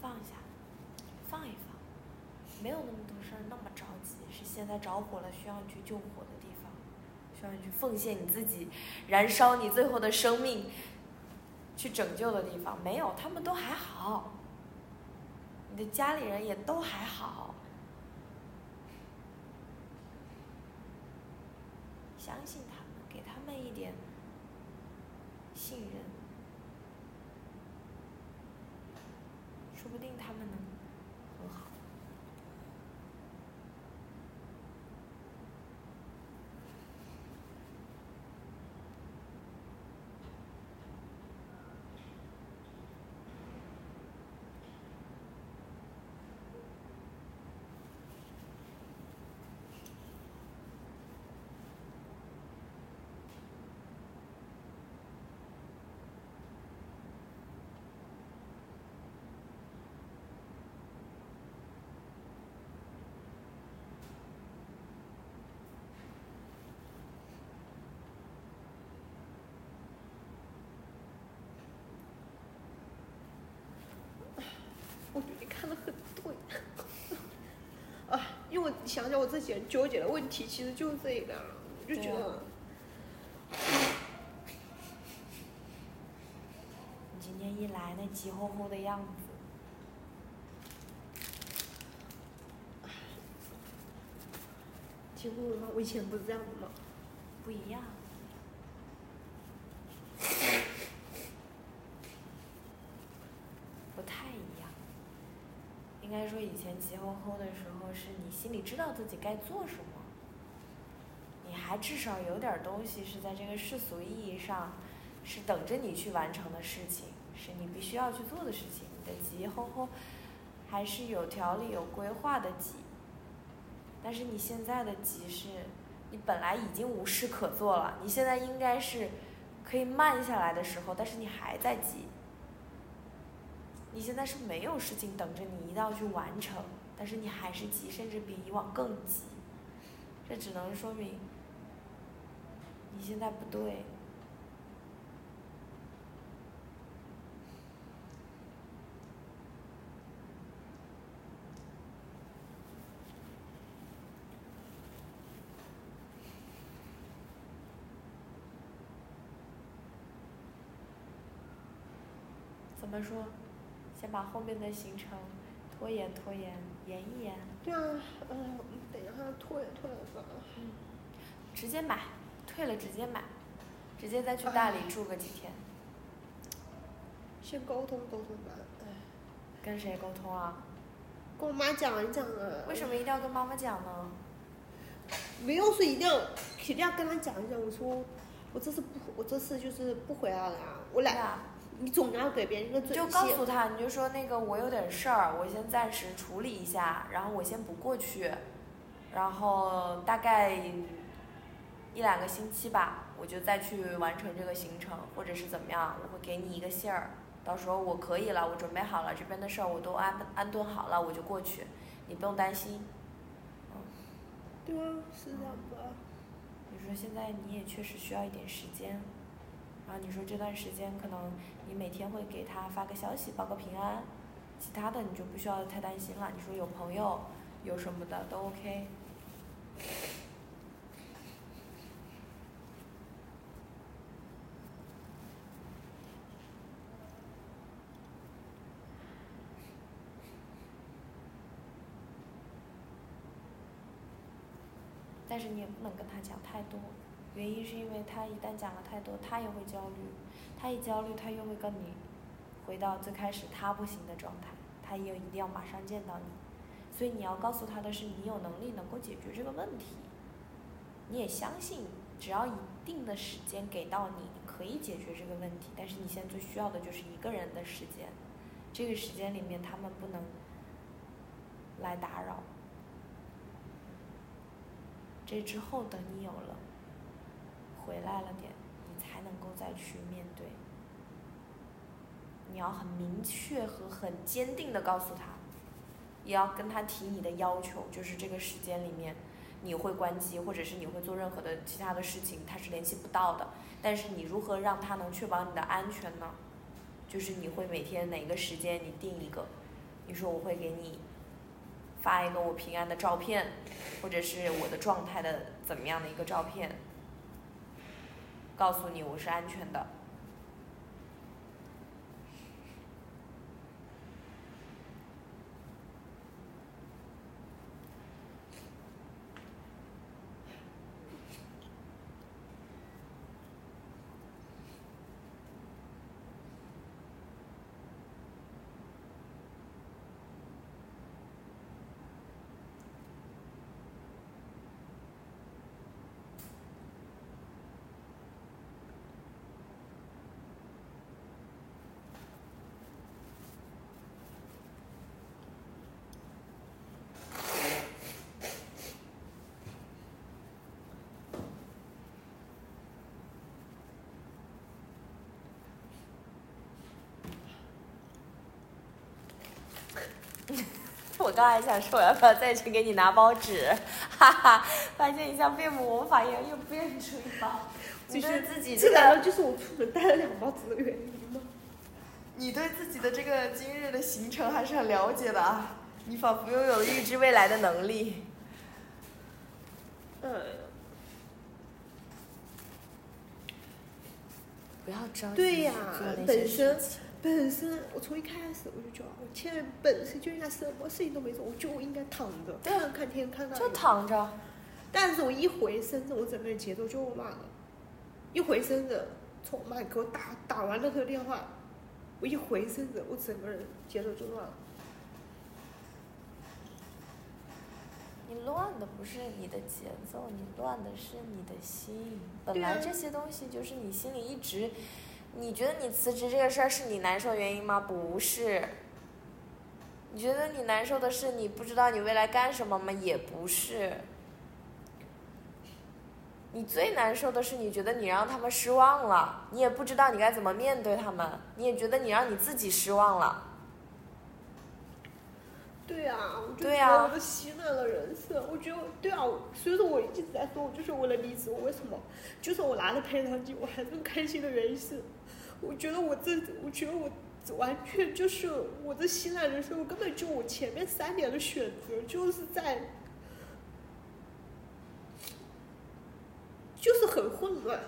放下，放一放，没有那么多事儿，那么着急。是现在着火了，需要你去救火的地方，需要你去奉献你自己，燃烧你最后的生命，去拯救的地方。没有，他们都还好，你的家里人也都还好，相信他们，给他们一点信任。说不定他们能很好。我觉得你看的很对，<laughs> 啊，因为我想想我自己纠结的问题，其实就是这个，我就觉得，你今天一来，那急吼吼的样子，急吼吼吗？我以前不是这样的吗？不一样。应该说以前急吼吼的时候，是你心里知道自己该做什么，你还至少有点东西是在这个世俗意义上，是等着你去完成的事情，是你必须要去做的事情。你的急吼吼，还是有条理、有规划的急。但是你现在的急是，你本来已经无事可做了，你现在应该是可以慢下来的时候，但是你还在急。你现在是没有事情等着你一定要去完成，但是你还是急，甚至比以往更急。这只能说明你现在不对。怎么说？先把后面的行程拖延拖延，延一延。对啊，嗯，等一下拖延拖延吧。直接买，退了直接买，直接再去大理住个几天。先沟通沟通吧。哎，跟谁沟通啊？跟我妈讲一讲啊。为什么一定要跟妈妈讲呢？没有说一定要，一定要跟她讲一讲。我说，我这次不，我这次就是不回来了啊，我来。你总要给别人一个准就告诉他，你就说那个我有点事儿，我先暂时处理一下，然后我先不过去，然后大概一两个星期吧，我就再去完成这个行程，或者是怎么样，我会给你一个信儿，到时候我可以了，我准备好了，这边的事儿我都安安顿好了，我就过去，你不用担心。嗯。对啊，是这样的。你说现在你也确实需要一点时间，然后你说这段时间可能。你每天会给他发个消息报个平安，其他的你就不需要太担心了。你说有朋友，有什么的都 OK。但是你也不能跟他讲太多，原因是因为他一旦讲了太多，他也会焦虑。他一焦虑，他又会跟你回到最开始他不行的状态，他也一定要马上见到你，所以你要告诉他的是，你有能力能够解决这个问题，你也相信，只要一定的时间给到你，你可以解决这个问题。但是你现在最需要的就是一个人的时间，这个时间里面他们不能来打扰。这之后等你有了，回来了点。你才能够再去面对，你要很明确和很坚定的告诉他，也要跟他提你的要求，就是这个时间里面你会关机，或者是你会做任何的其他的事情，他是联系不到的。但是你如何让他能确保你的安全呢？就是你会每天哪个时间你定一个，你说我会给你发一个我平安的照片，或者是我的状态的怎么样的一个照片。告诉你，我是安全的。我刚还想说，我要不要再去给你拿包纸？<laughs> 哈哈，发现一下变魔法一样，又变出一包。你对自己这难道就是我出门带了两包纸的原因吗？你对自己的这个今日的行程还是很了解的啊！你仿佛拥有预知未来的能力。嗯。不要着急对呀，本身。情。本身我从一开始我就觉得，我现在本身就应该什么事情都没做，我就应该躺着，看看天看到。就躺着。但是我一回深圳，我整个人节奏就乱了。一回深圳，从我妈给我打打完那个电话，我一回深圳，我整个人节奏就乱了。你乱的不是你的节奏，你乱的是你的心。本来这些东西就是你心里一直，你觉得你辞职这个事儿是你难受的原因吗？不是。你觉得你难受的是你不知道你未来干什么吗？也不是。你最难受的是你觉得你让他们失望了，你也不知道你该怎么面对他们，你也觉得你让你自己失望了。对啊，我就对啊觉得我都洗脑了人生。我觉得对啊，所以说我一直在说，我就是为了离职。我为什么？就算我拿了赔偿金，我还是很开心的原因是，我觉得我这，我觉得我完全就是我这洗脑人生，我根本就我前面三年的选择就是在，就是很混乱，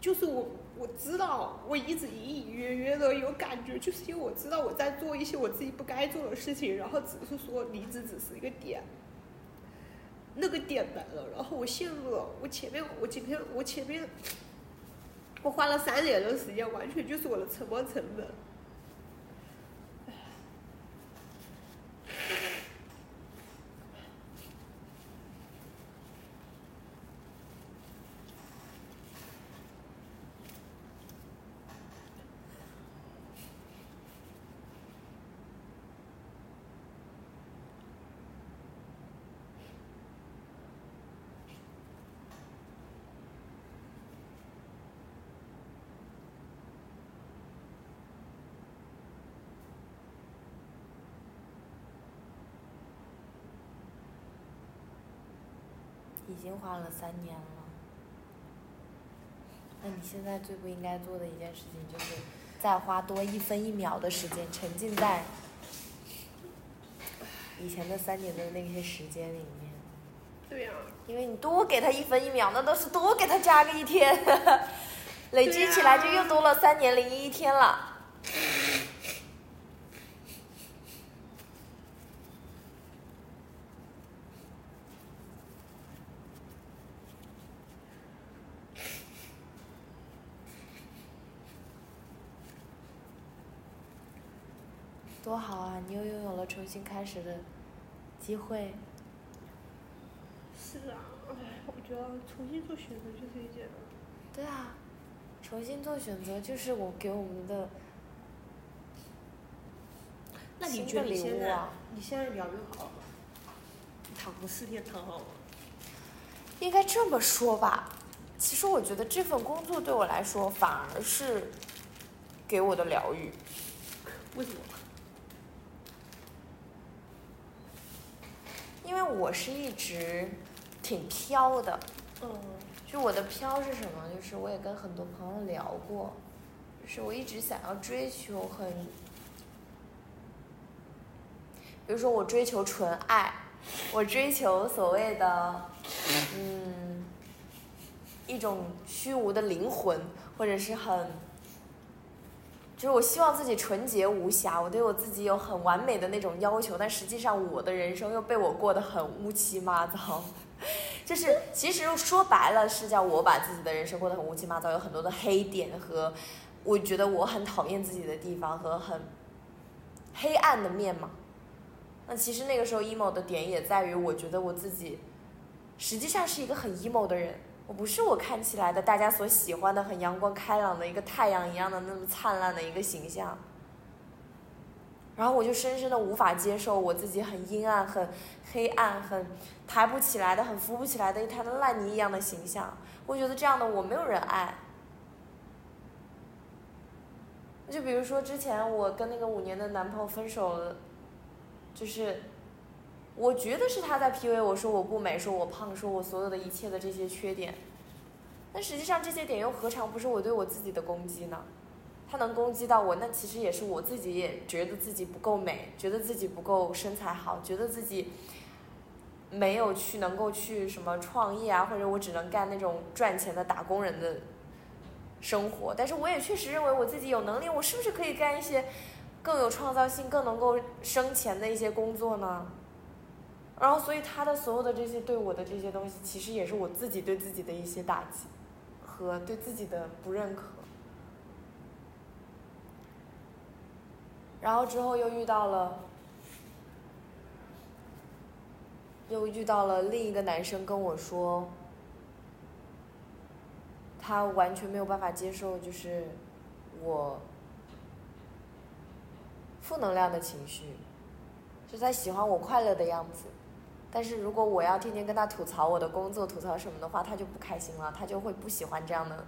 就是我我知道我一直隐隐约约的有感觉，就是因为我知道我在做一些我自己不该做的事情，然后只是说离职只是一个点，那个点来了，然后我陷入了我前面我今天我前面我花了三年的时间，完全就是我的沉没成本。已经花了三年了。那你现在最不应该做的一件事情，就是再花多一分一秒的时间沉浸在以前的三年的那些时间里面。对呀、因为你多给他一分一秒，那都是多给他加个一天，<laughs> 累积起来就又多了三年零一天了。多好啊！你又拥有了重新开始的机会。是啊，哎，我觉得重新做选择就是一件，对啊，重新做选择就是我给我们的那你新的礼觉得你现在、物啊。你现在疗愈好了躺个四天躺好了吗？应该这么说吧，其实我觉得这份工作对我来说反而是给我的疗愈，为什么？因为我是一直挺飘的。嗯，就我的飘是什么？就是我也跟很多朋友聊过，就是我一直想要追求很，比如说我追求纯爱，我追求所谓的，嗯，一种虚无的灵魂，或者是很，就是我希望自己纯洁无瑕，我对我自己有很完美的那种要求，但实际上我的人生又被我过得很乌七八糟。<laughs> 就是其实说白了是叫我把自己的人生过得很乌七八糟，有很多的黑点和我觉得我很讨厌自己的地方和很黑暗的面嘛。那其实那个时候 emo 的点也在于，我觉得我自己实际上是一个很 emo 的人，我不是我看起来的大家所喜欢的很阳光开朗的一个太阳一样的那么灿烂的一个形象。然后我就深深的无法接受我自己很阴暗、很黑暗、很抬不起来的、很扶不起来的一滩烂泥一样的形象。我觉得这样的我没有人爱。就比如说之前我跟那个五年的男朋友分手了，就是我觉得是他在 PUA 我说我不美，说我胖，说我所有的一切的这些缺点。但实际上这些点又何尝不是我对我自己的攻击呢？他能攻击到我，那其实也是我自己也觉得自己不够美，觉得自己不够身材好，觉得自己没有去能够去什么创业啊，或者我只能干那种赚钱的打工人的生活。但是我也确实认为我自己有能力，我是不是可以干一些更有创造性、更能够生钱的一些工作呢？然后，所以他的所有的这些对我的这些东西，其实也是我自己对自己的一些打击和对自己的不认可。然后之后又遇到了又遇到了另一个男生跟我说，他完全没有办法接受，就是我负能量的情绪，就在喜欢我快乐的样子。但是如果我要天天跟他吐槽我的工作、吐槽什么的话，他就不开心了，他就会不喜欢这样的。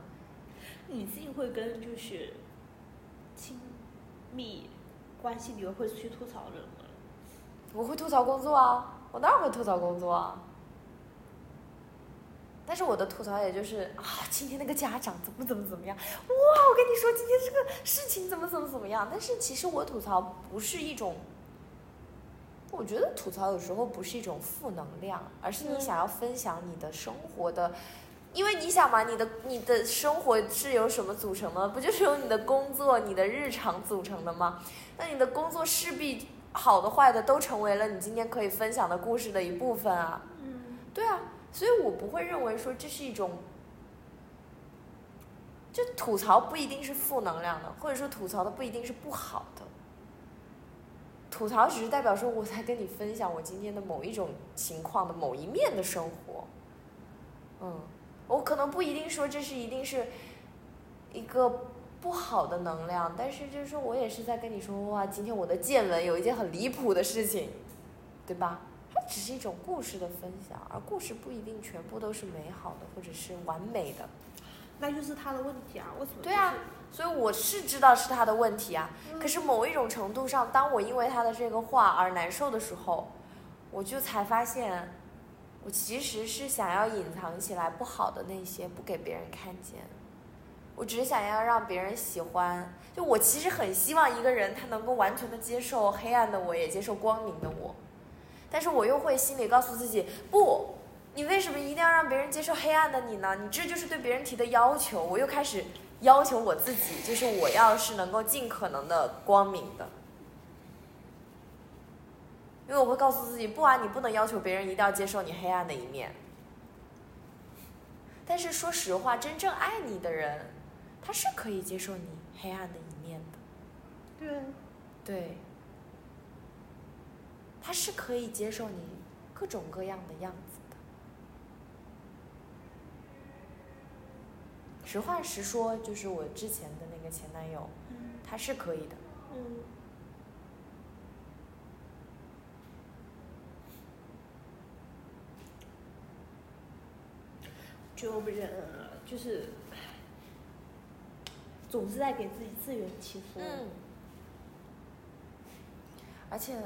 你自己会跟就是亲密关系里面会去吐槽人吗？我会吐槽工作啊，我当然会吐槽工作啊。但是我的吐槽也就是啊，今天那个家长怎么怎么怎么样，哇，我跟你说今天这个事情怎么怎么怎么样。但是其实我吐槽不是一种，我觉得吐槽有时候不是一种负能量，而是你想要分享你的生活的，因为你想嘛，你的你的生活是由什么组成的？不就是由你的工作、你的日常组成的吗？那你的工作势必好的坏的都成为了你今天可以分享的故事的一部分啊。嗯，对啊，所以我不会认为说这是一种，就吐槽不一定是负能量的，或者说吐槽的不一定是不好的。吐槽只是代表说我在跟你分享我今天的某一种情况的某一面的生活。嗯，我可能不一定说这是一定是一个不好的能量，但是就是说我也是在跟你说哇，今天我的见闻有一件很离谱的事情，对吧？它只是一种故事的分享，而故事不一定全部都是美好的或者是完美的。那就是他的问题啊，为什么？对啊，所以我是知道是他的问题啊。嗯可是某一种程度上，当我因为他的这个话而难受的时候，我就才发现，我其实是想要隐藏起来不好的那些，不给别人看见。我只是想要让别人喜欢。就我其实很希望一个人他能够完全的接受黑暗的我，也接受光明的我。但是我又会心里告诉自己，不，你为什么一定要让别人接受黑暗的你呢？你这就是对别人提的要求。我又开始要求我自己，就是我要是能够尽可能的光明的，因为我会告诉自己，不啊，你不能要求别人一定要接受你黑暗的一面。但是说实话，真正爱你的人，他是可以接受你黑暗的一面的，对，对，他是可以接受你各种各样的样子的。实话实说，就是我之前的那个前男友，嗯他是可以的。嗯。就我们人啊，就是总是在给自己自圆其说。嗯，而且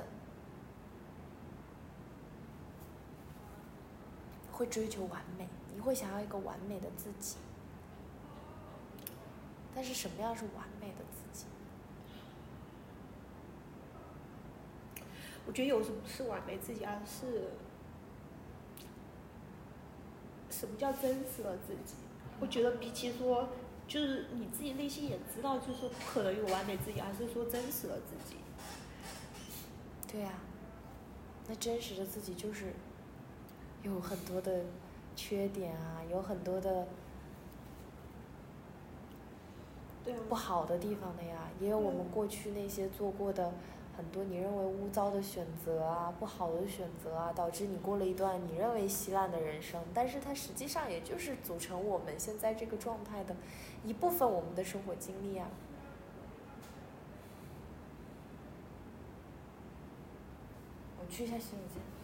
会追求完美，你会想要一个完美的自己。但是什么样是完美的自己？我觉得有时候不是完美自己，而是什么叫真实的自己？我觉得比起说，就是你自己内心也知道，就是说不可能有完美自己，而是说真实的自己。对呀、那真实的自己就是有很多的缺点啊，有很多的对啊，不好的地方的呀，也有我们过去那些做过的很多你认为污糟的选择啊、不好的选择啊，导致你过了一段你认为稀烂的人生，但是它实际上也就是组成我们现在这个状态的一部分，我们的生活经历啊。我去一下洗手间。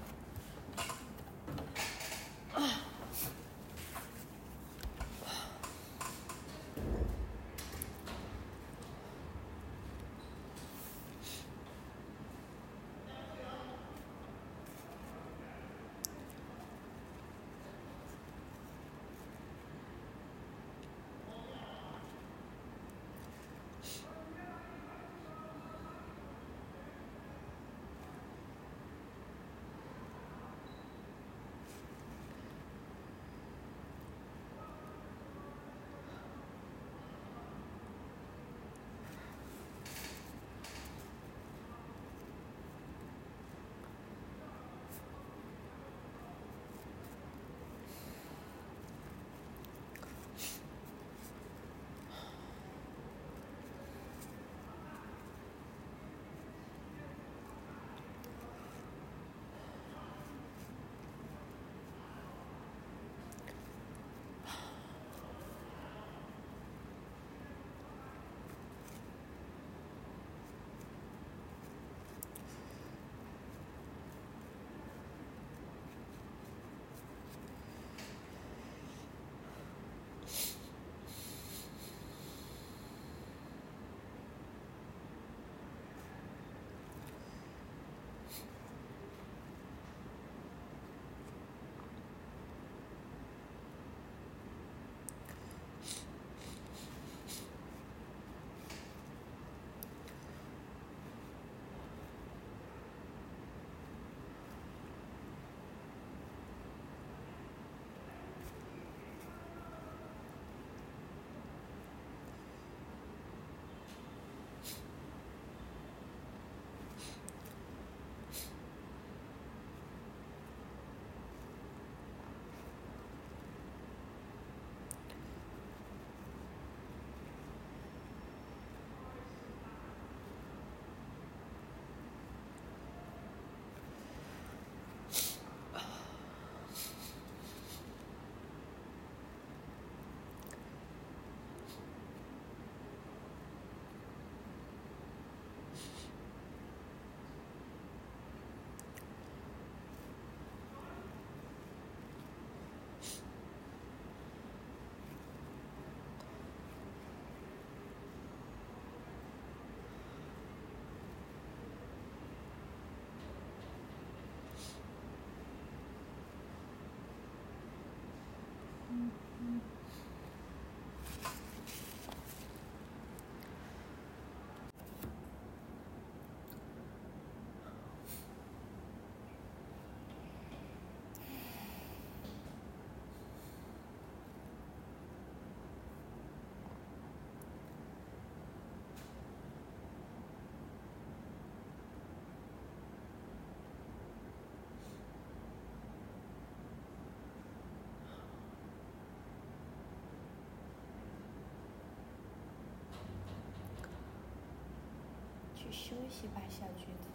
去休息吧，小橘子。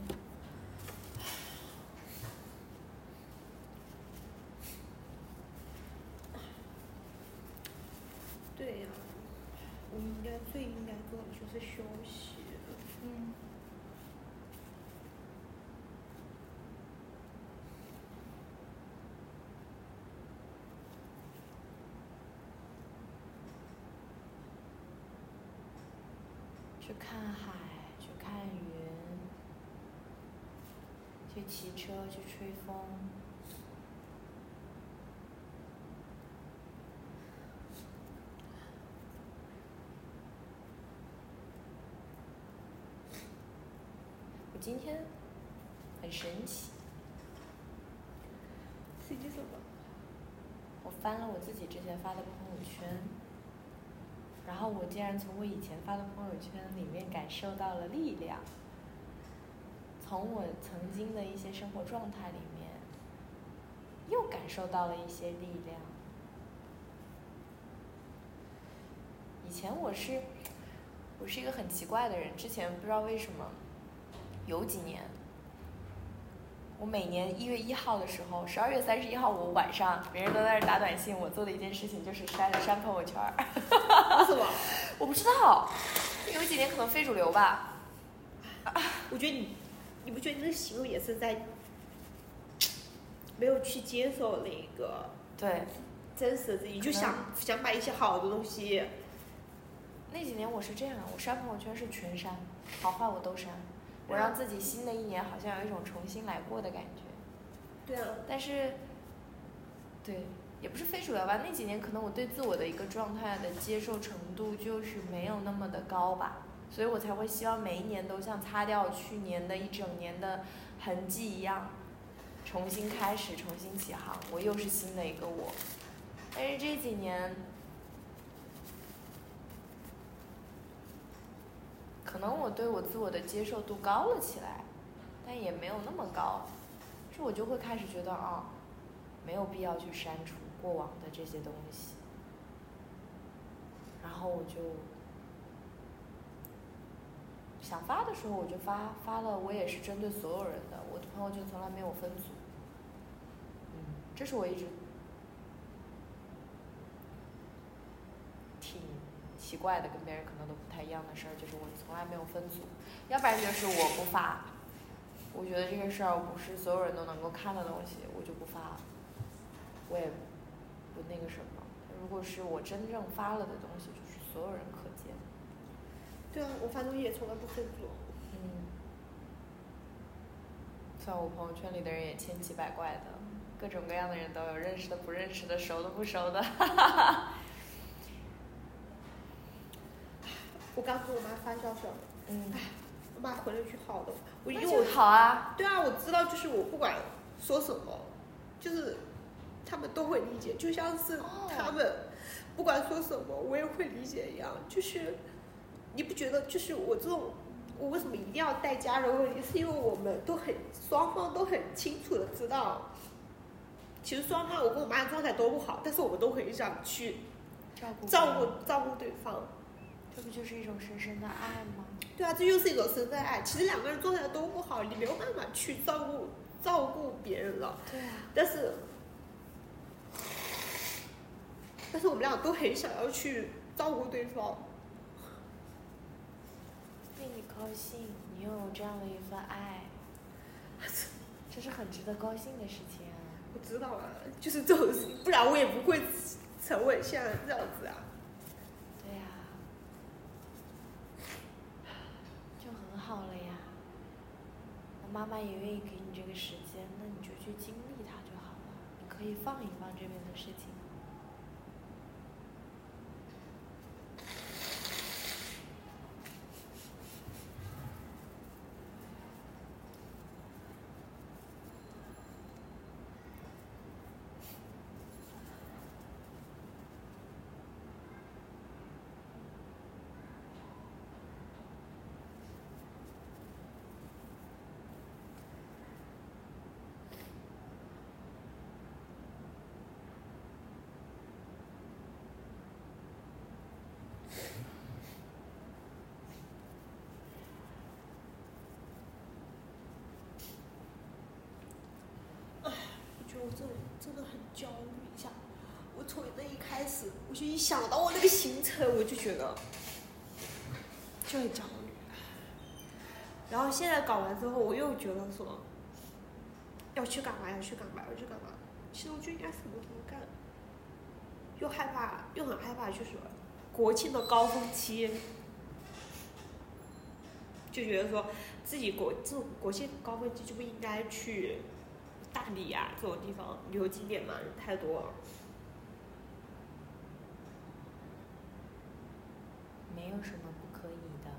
<sighs> 对呀、我应该最应该做的就是休息。嗯。去看海，去看云，骑车，去吹风。我今天很神奇，实际什么？我翻了我自己之前发的朋友圈，然后我竟然从我以前发的朋友圈里面感受到了力量，从我曾经的一些生活状态里面，又感受到了一些力量。以前我是，我是一个很奇怪的人，之前不知道为什么，有几年，我每年一月一号的时候，十二月三十一号我晚上，别人都在那打短信，我做的一件事情就是删删朋友圈儿。为什么？<laughs> 我不知道，有几年可能非主流吧。我觉得你，你不觉得你这个行为也是在没有去接受那个对，真实的自己，就想想买一些好的东西，那几年我是这样，我删朋友圈是全删，好坏我都删，我让自己新的一年好像有一种重新来过的感觉。对啊，但是，对，也不是非主流吧。那几年可能我对自我的一个状态的接受程度就是没有那么的高吧，所以我才会希望每一年都像擦掉去年的一整年的痕迹一样，重新开始，重新起航，我又是新的一个我。但是这几年，可能我对我自我的接受度高了起来，但也没有那么高。是我就会开始觉得啊，没有必要去删除过往的这些东西，然后我就想发的时候我就发，发了我也是针对所有人的，我的朋友圈从来没有分组，嗯，这是我一直挺奇怪的，跟别人可能都不太一样的事儿，就是我从来没有分组，要不然就是我不发。我觉得这个事儿不是所有人都能够看的东西，我就不发，我也不那个什么。如果是我真正发了的东西，就是所有人可见。对啊，我发东西也从来不分组。嗯。像我朋友圈里的人也千奇百怪的，各种各样的人都有，认识的、不认识的、熟的、不熟的。<laughs> 我刚跟我妈发消息了，嗯，我妈回了一句好的，我因那就为我好啊。对啊，我知道，就是我不管说什么，就是他们都会理解，就像是哦他们不管说什么，我也会理解一样。就是你不觉得，就是我这种，我为什么一定要带家人问题？是因为我们都很双方都很清楚的知道，其实双方我跟我妈的状态都不好，但是我们都很想去照顾照顾照顾对方。这不就是一种深深的爱吗？对啊，这就是一种深深爱。其实两个人状态都不好，你没有办法去照顾照顾别人了。对啊。但是，但是我们俩都很想要去照顾对方。为你高兴，你拥有这样的一份爱，这是很值得高兴的事情啊。我知道啊，就是这种事情，不然我也不会成为现在这样子啊。对呀、就很好了呀。那妈妈也愿意给你这个时间，那你就去经历它就好了。你可以放一放这边的事情。真的很焦虑一下。我从那一开始，我就一想到我那个行程，我就觉得就很焦虑。然后现在搞完之后，我又觉得说要去干嘛，要去干嘛，要去干嘛。其实我就应该什么都不干，又害怕，又很害怕，就是国庆的高峰期，就觉得说自己国这种国庆高峰期就不应该去大理啊、这种地方旅游景点嘛，人太多了。没有什么不可以的。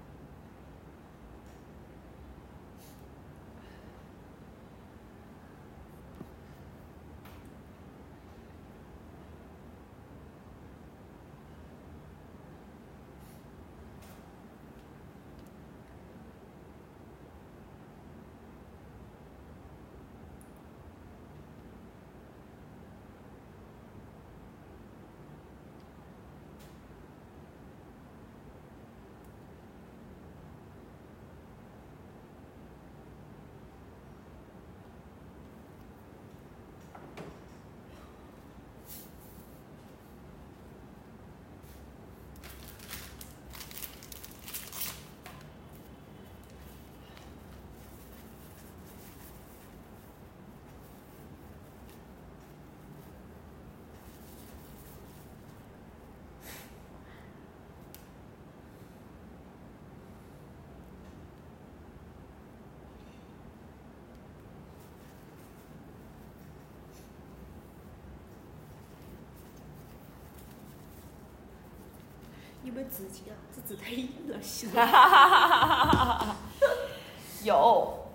有没有纸巾啊？这纸太硬了，洗哈哈哈哈哈哈！<laughs> 有，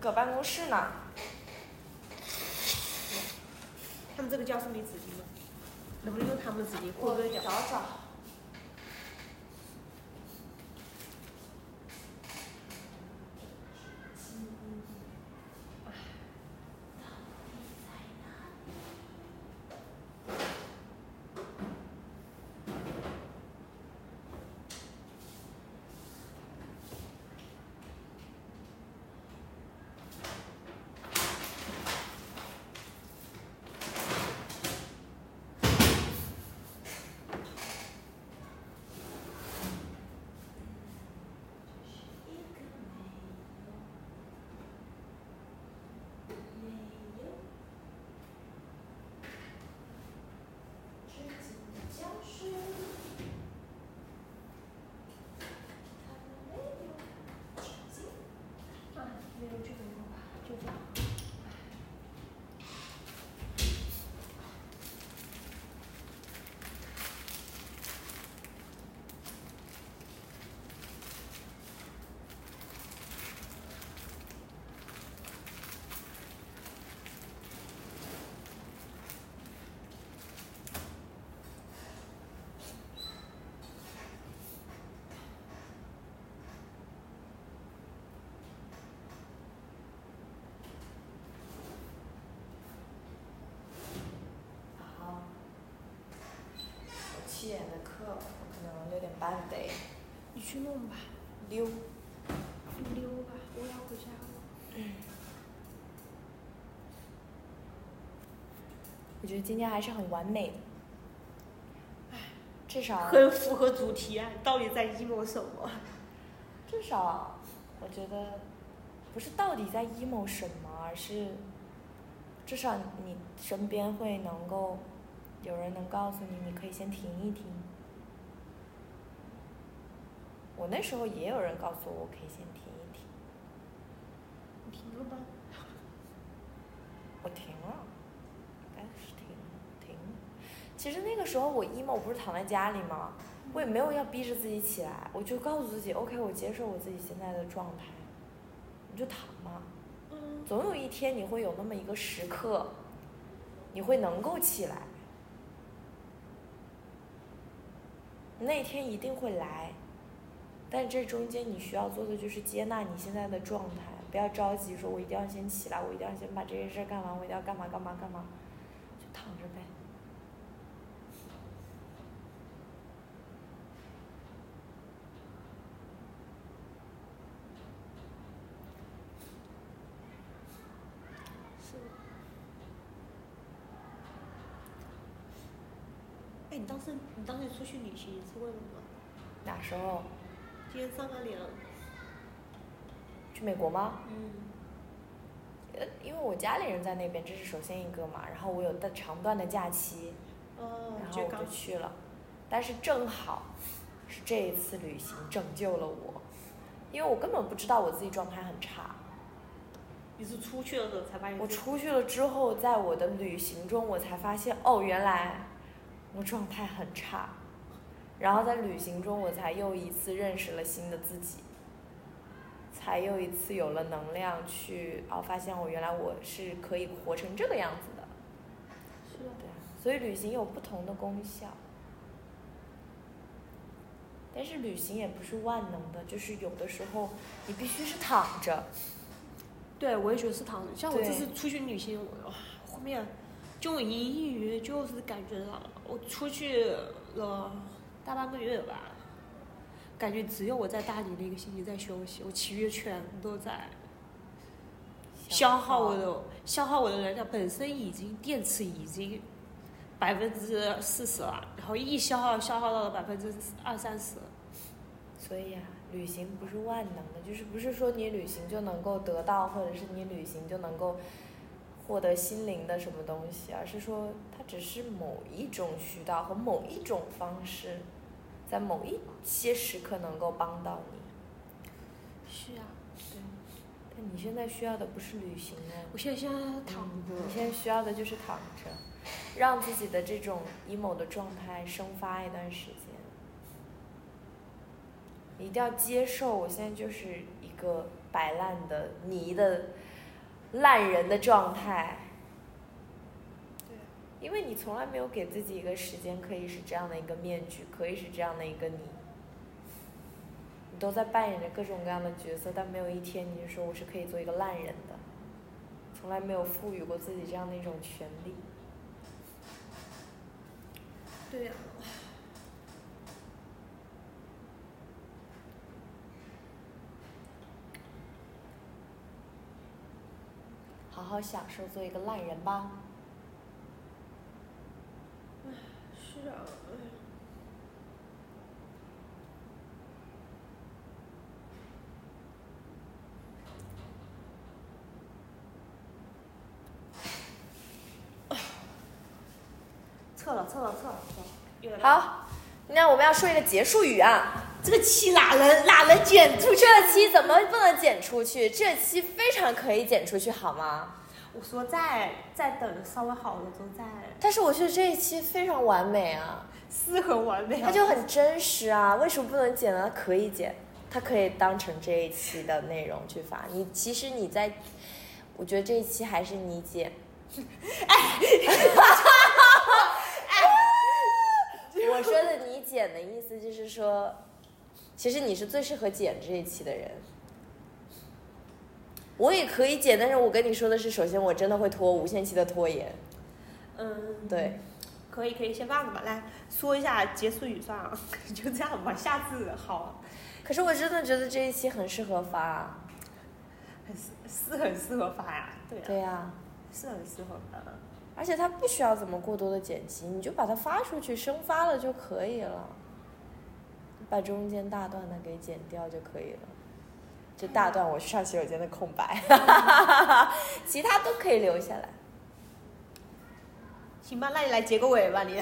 搁办公室呢。他们这个教室没纸巾吗？能不能用他们的纸巾？或者找找。七点的课，我可能六点半得你去弄吧，溜。你溜吧，我要回家了。嗯我觉得今天还是很完美的。至少很符合主题啊！到底在 emo 什么？至少，我觉得不是到底在 emo 什么，而是至少你身边会能够有人能告诉你，你可以先停一停。我那时候也有人告诉我，我可以先停一停，你停了吗？<laughs> 我停了，该是停停。其实那个时候我 emo 我不是躺在家里吗？我也没有要逼着自己起来，我就告诉自己，OK，我接受我自己现在的状态，你就躺嘛。嗯，总有一天你会有那么一个时刻，你会能够起来，那天一定会来。但这中间你需要做的就是接纳你现在的状态，不要着急说，我一定要先起来，我一定要先把这些事干完，我一定要干嘛干嘛干嘛，就躺着呗。是。哎，你当时你当时出去旅行是为了什么？哪时候？今年上半年。去美国吗？嗯。呃，因为我家里人在那边，这是首先一个嘛。然后我有的长段的假期，哦，然后我就去了。但是正好是这一次旅行拯救了我，因为我根本不知道我自己状态很差。你是出去的时候才发现？我出去了之后，在我的旅行中，我才发现哦，原来我状态很差。然后在旅行中，我才又一次认识了新的自己。才又一次有了能量去哦，发现我原来我是可以活成这个样子的。是对啊，所以旅行有不同的功效，但是旅行也不是万能的，就是有的时候你必须是躺着。对，我也觉得是躺着。像我这次出去旅行，我后面就隐隐约约就是感觉到，我出去了大半个月吧。感觉只有我在大理那个星期在休息，我其余全都在消耗我的消耗我的能量。本身已经电池已经百分之四十了，然后一消耗消耗到了百分之二三十。所以啊，旅行不是万能的，就是不是说你旅行就能够得到，或者是你旅行就能够获得心灵的什么东西，而是说它只是某一种渠道和某一种方式。在某一些时刻能够帮到你。是啊，对。但你现在需要的不是旅行哦。我现在需要躺着。你现在需要的就是躺着，让自己的这种 emo 的状态生发一段时间。你一定要接受，我现在就是一个摆烂的泥的烂人的状态。因为你从来没有给自己一个时间，可以是这样的一个面具，可以是这样的一个你，你都在扮演着各种各样的角色，但没有一天你就说我是可以做一个烂人的，从来没有赋予过自己这样的一种权利。对呀。好好享受做一个烂人吧。是啊，<laughs> 撤了，撤了，撤了，好，那我们要说一个结束语啊。这个期哪能哪能剪出去？这期怎么不能剪出去？这期非常可以剪出去，好吗？我说再再等稍微好了之后再。但是我觉得这一期非常完美啊，是很完美。它就很真实啊，为什么不能剪呢？可以剪，它可以当成这一期的内容去发。你其实你在，我觉得这一期还是你剪。哎 <laughs> 哎，<laughs> 我说的你剪的意思就是说，其实你是最适合剪这一期的人。我也可以剪，但是我跟你说的是，首先我真的会拖无限期的拖延。嗯，对，可以可以先放着吧，来说一下结束语算了，<laughs> 就这样吧，下次好。可是我真的觉得这一期很适合发，很是是很适合发呀，对对呀，是很适合发，而且它不需要怎么过多的剪辑，你就把它发出去，生发了就可以了，把中间大段的给剪掉就可以了。就大段我上洗手间的空白，<laughs> 其他都可以留下来。行吧，那你来结个尾吧，你。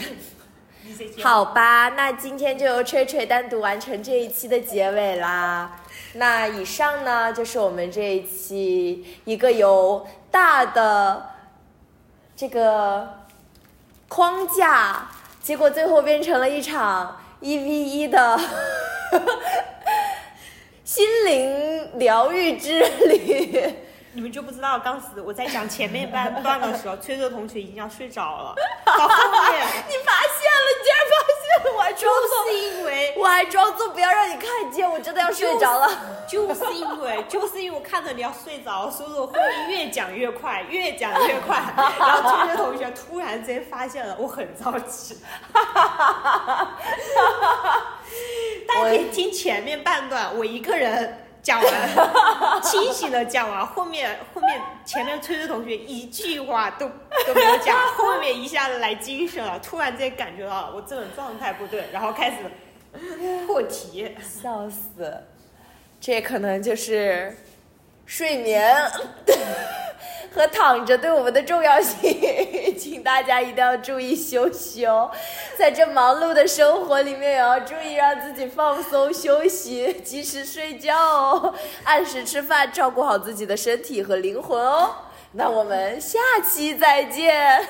<laughs> 好吧，那今天就由吹吹单独完成这一期的结尾啦。那以上呢，就是我们这一期一个由大的这个框架，结果最后变成了一场一 v 一的。<laughs> 心灵疗愈之旅，你们就不知道，当时我在讲前面半段的时候，崔哲同学已经要睡着了。<laughs> 到后面，你发现了，你竟然发现了，我还装作，是因为我还装作不要让你看见，我真的要睡着了。就是因为，就是因为我看着你要睡着，所以我会越讲越快，越讲越快。然后崔哲同学突然之间发现了，我很着急。大家可以听前面半段，我一个人讲完，清醒的讲完，后面后面前面崔崔同学一句话都都没有讲，后面一下子来精神了，突然间感觉到我这种状态不对，然后开始破题。笑死，这可能就是睡眠 <laughs> 和躺着对我们的重要性，请大家一定要注意休息哦。在这忙碌的生活里面，也要注意让自己放松休息，及时睡觉哦，<laughs> 按时吃饭，照顾好自己的身体和灵魂哦。那我们下期再见。